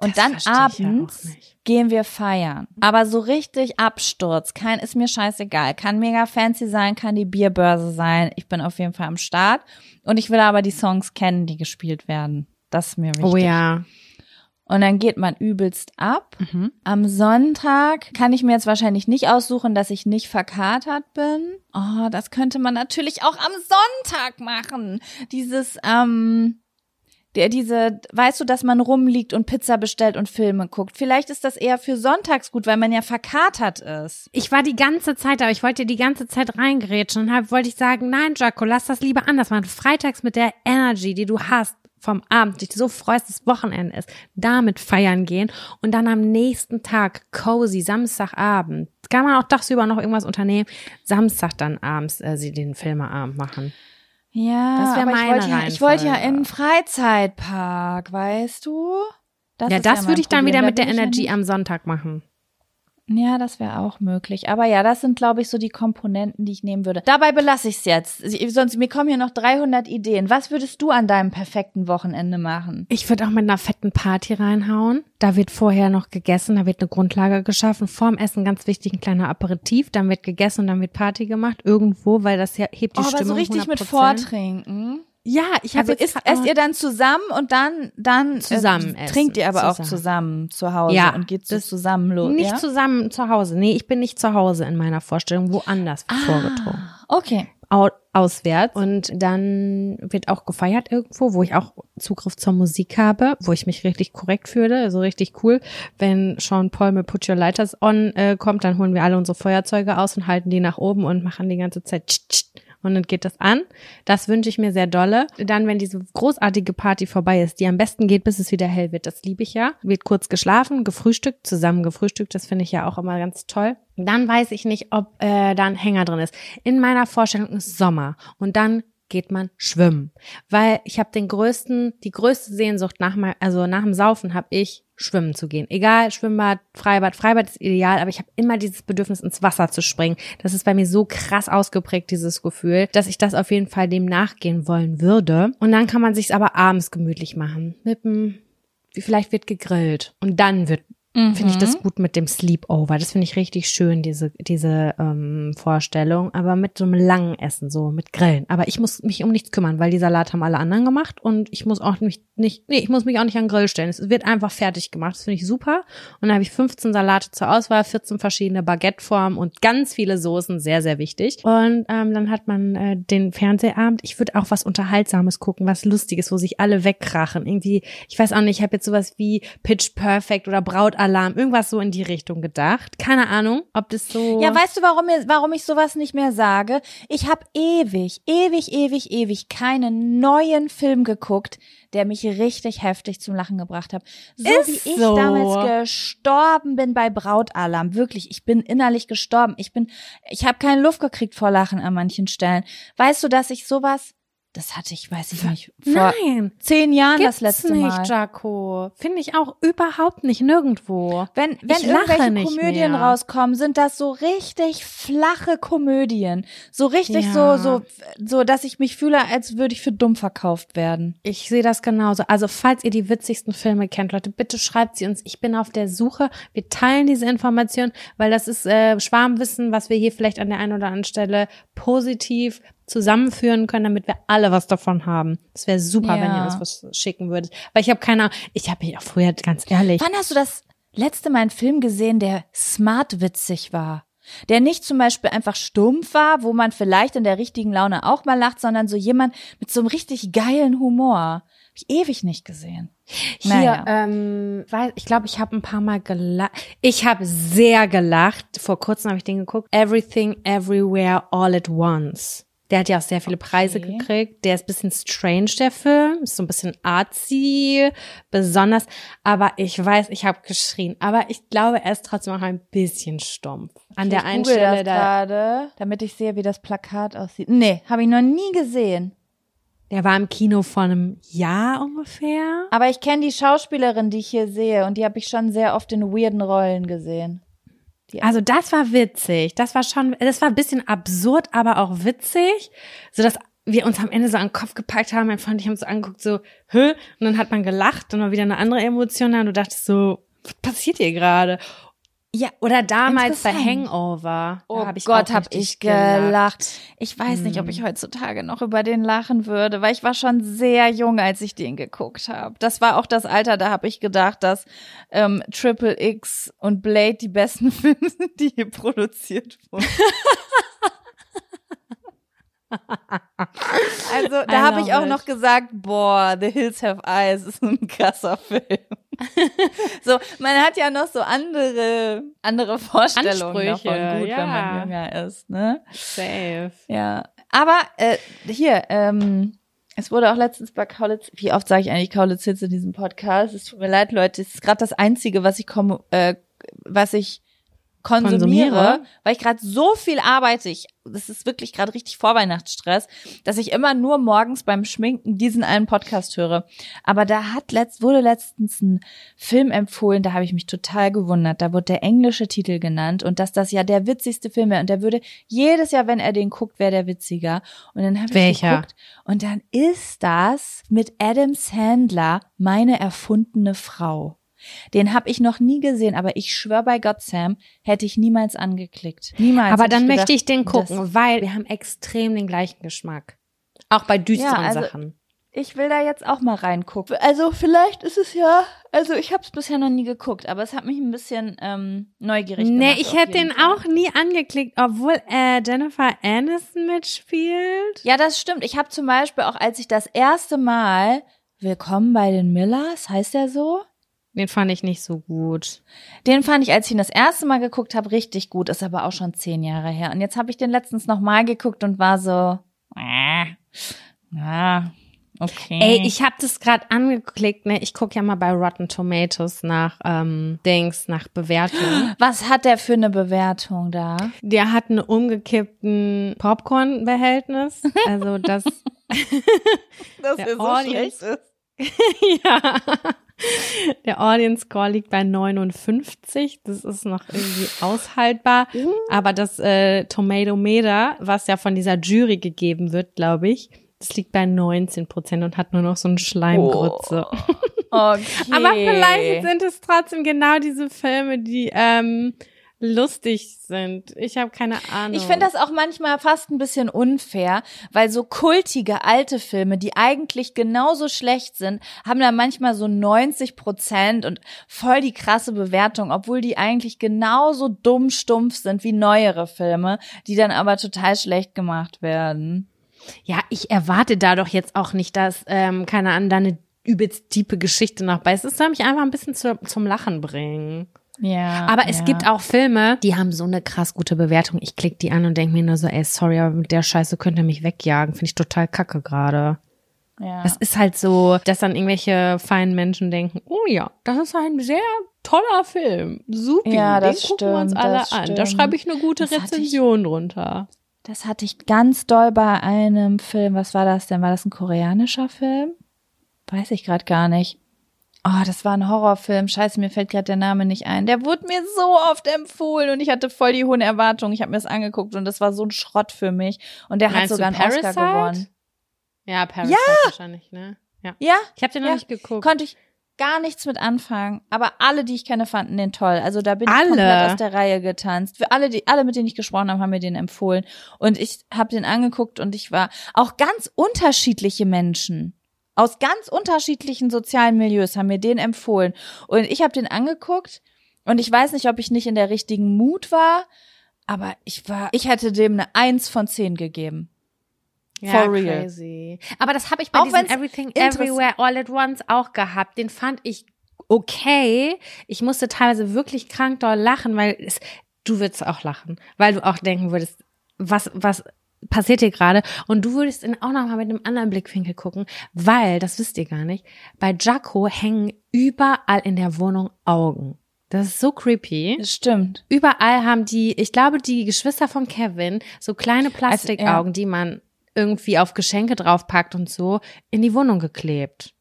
Und Das dann ja abends nicht. gehen wir feiern. Aber so richtig Absturz. Kein, ist mir scheißegal. Kann mega fancy sein, kann die Bierbörse sein. Ich bin auf jeden Fall am Start. Und ich will aber die Songs kennen, die gespielt werden. Das ist mir wichtig. Oh ja. Und dann geht man übelst ab. Mhm. Am Sonntag kann ich mir jetzt wahrscheinlich nicht aussuchen, dass ich nicht verkatert bin. Oh, das könnte man natürlich auch am Sonntag machen. Dieses, ähm, der, diese, weißt du, dass man rumliegt und Pizza bestellt und Filme guckt. Vielleicht ist das eher für sonntags gut, weil man ja verkatert ist. Ich war die ganze Zeit, aber ich wollte die ganze Zeit reingrätschen und wollte ich sagen, nein, Jaco, lass das lieber anders machen. Freitags mit der Energy, die du hast vom Abend, dich so freust, dass Wochenende ist, damit feiern gehen und dann am nächsten Tag cozy, Samstagabend. Kann man auch tagsüber noch irgendwas unternehmen, Samstag dann abends äh, sie den Filmeabend machen. Ja, Das wär aber meine ich wollte ja, ich wollte ja in einen Freizeitpark, weißt du? ja, ist das mein würde ich dann wieder mit der ja Energy am Sonntag machen. Ja, das wäre auch möglich. Aber ja, das sind, glaube ich, so die Komponenten, die ich nehmen würde. Dabei belasse ich es jetzt. Sonst, mir kommen hier noch 300 Ideen. Was würdest du an deinem perfekten Wochenende machen? Ich würde auch mit einer fetten Party reinhauen. Da wird vorher noch gegessen, da wird eine Grundlage geschaffen. Vorm Essen ganz wichtig ein kleiner Aperitif, dann wird gegessen und dann wird Party gemacht irgendwo, weil das ja hebt die oh, aber Stimmung so richtig mit 100%. Vortrinken. Ja, ich habe Also jetzt isst, esst ihr dann zusammen und dann, dann Zusammen äh, essen. trinkt ihr aber auch Zusammen. zusammen zu Hause Ja, und geht das- zusammen los. nicht ja? zusammen zu Hause. Nee, ich bin nicht zu Hause in meiner Vorstellung, woanders Ah. vorgetrunken. Okay. Au auswärts und dann wird auch gefeiert irgendwo, wo ich auch Zugriff zur Musik habe, wo ich mich richtig korrekt fühle, also richtig cool. Wenn Sean Paul mit Put Your Lighters On äh, kommt, dann holen wir alle unsere Feuerzeuge aus und halten die nach oben und machen die ganze Zeit tsch, tsch, und dann geht das an. Das wünsche ich mir sehr dolle. Dann, wenn diese großartige Party vorbei ist, die am besten geht, bis es wieder hell wird, das liebe ich ja. Wird kurz geschlafen, gefrühstückt, zusammen gefrühstückt, das finde ich ja auch immer ganz toll. Dann weiß ich nicht, ob äh, da ein Hänger drin ist. In meiner Vorstellung ist Sommer und dann geht man schwimmen, weil ich habe den größten, die größte Sehnsucht nach mal, also nach dem Saufen habe ich schwimmen zu gehen. Egal, Schwimmbad, Freibad, Freibad ist ideal, aber ich habe immer dieses Bedürfnis ins Wasser zu springen. Das ist bei mir so krass ausgeprägt dieses Gefühl, dass ich das auf jeden Fall dem nachgehen wollen würde. Und dann kann man sich's aber abends gemütlich machen mit dem vielleicht wird gegrillt und dann wird finde ich Mhm. das gut mit dem Sleepover. Das finde ich richtig schön, diese, diese ähm, Vorstellung. Aber mit so einem langen Essen, so mit Grillen. Aber ich muss mich um nichts kümmern, weil die Salat haben alle anderen gemacht und ich muss auch nicht, nicht nee, ich muss mich auch nicht an den Grill stellen. Es wird einfach fertig gemacht. Das finde ich super. Und dann habe ich 15 Salate zur Auswahl, 14 verschiedene Baguetteformen und ganz viele Soßen, sehr, sehr wichtig. Und ähm, dann hat man äh, den Fernsehabend. Ich würde auch was Unterhaltsames gucken, was Lustiges, wo sich alle wegkrachen. Irgendwie, ich weiß auch nicht, ich habe jetzt sowas wie Pitch Perfect oder Brautalarm, irgendwas so in die Richtung gedacht. Keine Ahnung, ob das so. Ja, weißt du, warum, mir, warum ich sowas nicht mehr sage? Ich habe ewig, ewig, ewig, ewig keinen neuen Film geguckt, der mich richtig heftig zum Lachen gebracht hat. So Ist wie ich so. damals gestorben bin bei Brautalarm. Wirklich, ich bin innerlich gestorben. Ich bin, ich habe keine Luft gekriegt vor Lachen an manchen Stellen. Weißt du, dass ich sowas Das hatte ich, weiß ich nicht, vor Nein. zehn Jahren Gibt's das letzte nicht, Mal. Jaco. Finde ich auch überhaupt nicht nirgendwo. Wenn, wenn Ich irgendwelche Komödien mehr. rauskommen, sind das so richtig flache Komödien. So richtig Ja. so, so, so, dass ich mich fühle, als würde ich für dumm verkauft werden. Ich sehe das genauso. Also, falls ihr die witzigsten Filme kennt, Leute, bitte schreibt sie uns. Ich bin auf der Suche. Wir teilen diese Information, weil das ist äh, Schwarmwissen, was wir hier vielleicht an der einen oder anderen Stelle positiv zusammenführen können, damit wir alle was davon haben. Es wäre super, wenn ihr Ja. uns was schicken würdet. Weil ich habe keine Ahnung, ich habe mich auch früher, ganz ehrlich, Wann hast du das letzte Mal einen Film gesehen, der smart witzig war? Der nicht zum Beispiel einfach stumpf war, wo man vielleicht in der richtigen Laune auch mal lacht, sondern so jemand mit so einem richtig geilen Humor. Hab ich ewig nicht gesehen. Hier, Naja. ähm, ich glaube, ich habe ein paar Mal gelacht. Ich habe sehr gelacht. Vor kurzem habe ich den geguckt. Everything, Everywhere, All at Once. Der hat ja auch sehr viele Preise Okay. gekriegt. Der ist ein bisschen strange, der Film. Ist so ein bisschen artsy, besonders. Aber ich weiß, ich habe geschrien. Aber ich glaube, er ist trotzdem auch ein bisschen stumpf. An der ich einen google Stelle das da. gerade, damit ich sehe, wie das Plakat aussieht. Nee, habe ich noch nie gesehen. Der war im Kino vor einem Jahr ungefähr. Aber ich kenne die Schauspielerin, die ich hier sehe, und die habe ich schon sehr oft in weirden Rollen gesehen. Also das war witzig. Das war schon, das war ein bisschen absurd, aber auch witzig, so dass wir uns am Ende so an den Kopf gepackt haben. Mein Freund, ich haben so angeguckt, so, hö, und dann hat man gelacht und war wieder eine andere Emotion da und du dachtest so, was passiert hier gerade? Ja, oder damals bei. Hangover. Oh hab ich Gott, hab ich gelacht. Ich weiß nicht, ob Hm. ich heutzutage noch über den lachen würde, weil ich war schon sehr jung, als ich den geguckt habe. Das war auch das Alter, da habe ich gedacht, dass ähm, Triple X und Blade die besten Filme sind, die hier produziert wurden. also da habe ich auch it. noch gesagt, boah, The Hills Have Eyes ist ein krasser Film. so, man hat ja noch so andere andere Vorstellungen Ansprüche, davon, gut, ja. wenn man jünger ist, ne? Safe. Ja, aber äh, hier, ähm, es wurde auch letztens bei Kaulitz, wie oft sage ich eigentlich Kaulitz Hits in diesem Podcast? Es tut mir leid, Leute, es ist gerade das Einzige, was ich komme, äh, was ich konsumiere, Konsumiere? weil ich gerade so viel arbeite. Ich, das ist wirklich gerade richtig Vorweihnachtsstress, dass ich immer nur morgens beim Schminken diesen einen Podcast höre. Aber da hat letzt, wurde letztens ein Film empfohlen, da habe ich mich total gewundert. Da wurde der englische Titel genannt und dass das ja der witzigste Film wäre. Und der würde jedes Jahr, wenn er den guckt, wäre der witziger. Und dann habe ich geguckt und dann ist das mit Adam Sandler meine erfundene Frau. Den habe ich noch nie gesehen, aber ich schwör bei Gott, Sam, hätte ich niemals angeklickt. Niemals. Aber dann gedacht, möchte ich den gucken, weil wir haben extrem den gleichen Geschmack. Auch bei düsteren Ja, also Sachen. Ich will da jetzt auch mal reingucken. Also vielleicht ist es ja, also ich habe es bisher noch nie geguckt, aber es hat mich ein bisschen ähm, neugierig gemacht. Nee, ich hätte den Fall. auch nie angeklickt, obwohl äh, Jennifer Aniston mitspielt. Ja, das stimmt. Ich habe zum Beispiel auch, als ich das erste Mal Willkommen bei den Millers, heißt der so? Den fand ich nicht so gut. Den fand ich, als ich ihn das erste Mal geguckt habe, richtig gut. Ist aber auch schon zehn Jahre her. Und jetzt habe ich den letztens noch mal geguckt und war so, äh, ja, okay. Ey, ich habe das gerade angeklickt, ne? Ich gucke ja mal bei Rotten Tomatoes nach ähm, Dings, nach Bewertungen. Was hat der für eine Bewertung da? Der hat einen umgekippten Popcorn-Behältnis. Also das, Dass Der er so schlecht ist. ja. Der Audience Score liegt bei 59. Das ist noch irgendwie aushaltbar. Aber das äh, Tomatometer, was ja von dieser Jury gegeben wird, glaube ich, das liegt bei 19 Prozent und hat nur noch so einen Schleimgrütze. Okay. Aber vielleicht sind es trotzdem genau diese Filme, die ähm, lustig sind. Ich habe keine Ahnung. Ich finde das auch manchmal fast ein bisschen unfair, weil so kultige alte Filme, die eigentlich genauso schlecht sind, haben da manchmal so 90 Prozent und voll die krasse Bewertung, obwohl die eigentlich genauso dumm stumpf sind wie neuere Filme, die dann aber total schlecht gemacht werden. Ja, ich erwarte da doch jetzt auch nicht, dass, ähm, keine Ahnung, da eine übelst tiefe Geschichte noch bei ist. Es soll mich einfach ein bisschen zu, zum Lachen bringen. Ja. Aber es ja. gibt auch Filme, die haben so eine krass gute Bewertung. Ich klicke die an und denke mir nur so, ey, sorry, aber mit der Scheiße könnt ihr mich wegjagen. Finde ich total kacke gerade. Ja. Das ist halt so, dass dann irgendwelche feinen Menschen denken, oh ja, das ist ein sehr toller Film. Super, Ja, den das gucken wir uns stimmt, alle das an. Da stimmt. schreibe ich eine gute Das hatte ich- Rezension drunter. Das hatte ich ganz doll bei einem Film. Was war das denn? War das ein koreanischer Film? Weiß ich gerade gar nicht. Oh, das war ein Horrorfilm. Scheiße, mir fällt gerade der Name nicht ein. Der wurde mir so oft empfohlen und ich hatte voll die hohen Erwartungen. Ich habe mir das angeguckt und das war so ein Schrott für mich. Und der Meinst hat sogar einen Oscar Parasite? gewonnen. Ja, Parasite Ja! wahrscheinlich, ne? Ja. Ja, Ich habe den noch Ja. nicht geguckt. konnte ich gar nichts mit anfangen. Aber alle, die ich kenne, fanden den toll. Also da bin ich Alle? komplett aus der Reihe getanzt. Für alle, die, alle, mit denen ich gesprochen habe, haben mir den empfohlen. Und ich habe den angeguckt und ich war auch ganz unterschiedliche Menschen. Aus ganz unterschiedlichen sozialen Milieus haben mir den empfohlen. Und ich habe den angeguckt und ich weiß nicht, ob ich nicht in der richtigen Mut war, aber ich war, ich hätte dem eine Eins von zehn gegeben. Ja, For real. crazy. Aber das habe ich bei Auch diesem Everything Everywhere All at Once auch gehabt. Den fand ich okay. Ich musste teilweise wirklich krank doll lachen, weil es, du würdest auch lachen, weil du auch denken würdest, was, was passiert hier gerade? Und du würdest ihn auch nochmal mit einem anderen Blickwinkel gucken, weil, das wisst ihr gar nicht, bei Jaco hängen überall in der Wohnung Augen. Das ist so creepy. Das stimmt. Überall haben die, ich glaube, die Geschwister von Kevin so kleine Plastikaugen, Also, ja. die man irgendwie auf Geschenke draufpackt und so, in die Wohnung geklebt.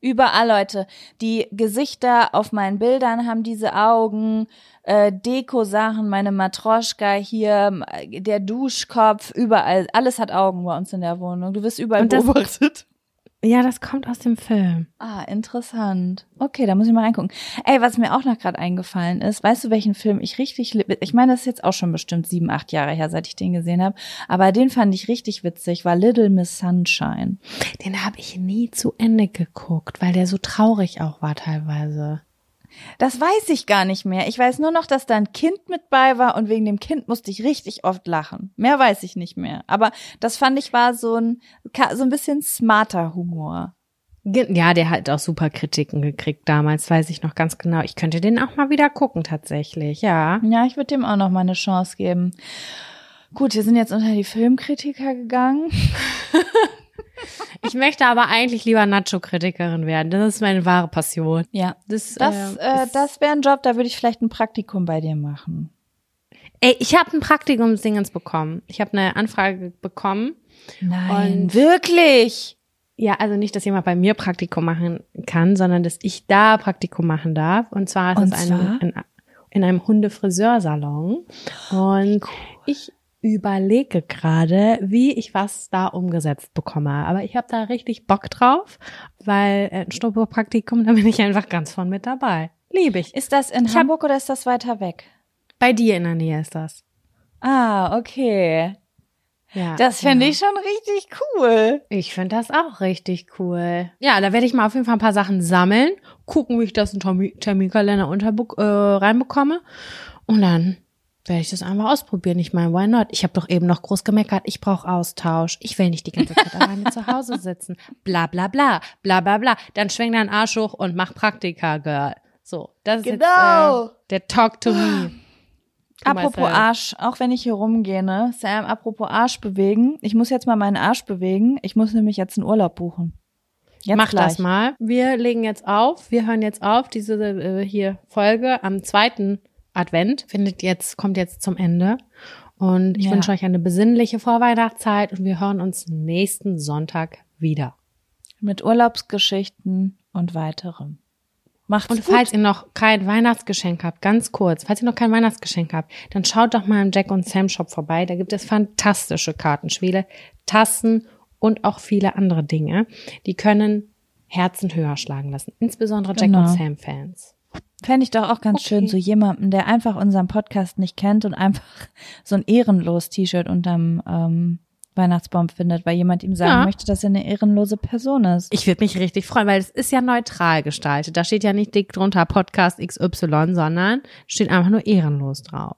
Überall, Leute. Die Gesichter auf meinen Bildern haben diese Augen, äh, Deko-Sachen, meine Matroschka hier, äh, der Duschkopf, überall. Alles hat Augen bei uns in der Wohnung. Du wirst überall Und das- beobachtet. Ja, das kommt aus dem Film. Ah, interessant. Okay, da muss ich mal reingucken. Ey, was mir auch noch gerade eingefallen ist, weißt du, welchen Film ich richtig, ich meine, das ist jetzt auch schon bestimmt sieben, acht Jahre her, seit ich den gesehen habe, aber den fand ich richtig witzig, war Little Miss Sunshine. Den habe ich nie zu Ende geguckt, weil der so traurig auch war teilweise. Das weiß ich gar nicht mehr. Ich weiß nur noch, dass da ein Kind mit bei war und wegen dem Kind musste ich richtig oft lachen. Mehr weiß ich nicht mehr. Aber das fand ich war so ein, so ein bisschen smarter Humor. Ja, der hat auch super Kritiken gekriegt damals, weiß ich noch ganz genau. Ich könnte den auch mal wieder gucken tatsächlich, ja. Ja, ich würde dem auch noch mal eine Chance geben. Gut, wir sind jetzt unter die Filmkritiker gegangen. Ich möchte aber eigentlich lieber Nacho-Kritikerin werden. Das ist meine wahre Passion. Ja, Das, das, äh, äh, ist- das wäre ein Job, da würde ich vielleicht ein Praktikum bei dir machen. Ey, ich habe ein Praktikumsdingens bekommen. Ich habe eine Anfrage bekommen. Nein, Und- wirklich? Ja, also nicht, dass jemand bei mir Praktikum machen kann, sondern dass ich da Praktikum machen darf. Und zwar ist Und es zwar? ein, in, in einem Hundefriseursalon. Und ich überlege gerade, wie ich was da umgesetzt bekomme. Aber ich habe da richtig Bock drauf, weil äh, ein Schnupperpraktikum, da bin ich einfach ganz von mit dabei. Liebe ich. Ist das in Ich Hamburg oder ist das weiter weg? Bei dir in der Nähe ist das. Ah, okay. Ja, Das finde ja. ich schon richtig cool. Ich finde das auch richtig cool. Ja, da werde ich mal auf jeden Fall ein paar Sachen sammeln, gucken, wie ich das in Termi- Terminkalender unter, äh, reinbekomme. Und dann werde ich das einfach ausprobieren. Ich meine, why not? Ich habe doch eben noch groß gemeckert, ich brauche Austausch. Ich will nicht die ganze Zeit alleine zu Hause sitzen. Bla bla bla, bla bla bla. Dann schwing deinen Arsch hoch und mach Praktika, Girl. So, das ist Genau. jetzt äh, der Talk to me. Apropos myself. Arsch, auch wenn ich hier rumgehe, ne? Sam, apropos Arsch bewegen. Ich muss jetzt mal meinen Arsch bewegen. Ich muss nämlich jetzt einen Urlaub buchen. Jetzt Mach gleich. das mal. Wir legen jetzt auf. Wir hören jetzt auf. Diese äh, hier Folge am zweiten Advent findet jetzt, kommt jetzt zum Ende. Und ich Ja. wünsche euch eine besinnliche Vorweihnachtszeit und wir hören uns nächsten Sonntag wieder. Mit Urlaubsgeschichten und weiterem. Macht's Und gut. falls ihr noch kein Weihnachtsgeschenk habt, ganz kurz, falls ihr noch kein Weihnachtsgeschenk habt, dann schaut doch mal im Jack und Sam Shop vorbei. Da gibt es fantastische Kartenspiele, Tassen und auch viele andere Dinge. Die können Herzen höher schlagen lassen. Insbesondere Jack Genau. und Sam Fans. Fände ich doch auch ganz Okay. schön, so jemanden, der einfach unseren Podcast nicht kennt und einfach so ein Ehrenlos-T-Shirt unterm ähm, Weihnachtsbaum findet, weil jemand ihm sagen Ja. möchte, dass er eine ehrenlose Person ist. Ich würde mich richtig freuen, weil es ist ja neutral gestaltet. Da steht ja nicht dick drunter Podcast XY, sondern steht einfach nur ehrenlos drauf.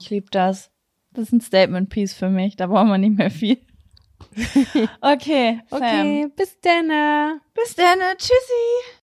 Ich liebe das. Das ist ein Statement-Piece für mich. Da brauchen wir nicht mehr viel. okay, Sam. bis dann. Bis dann. Tschüssi.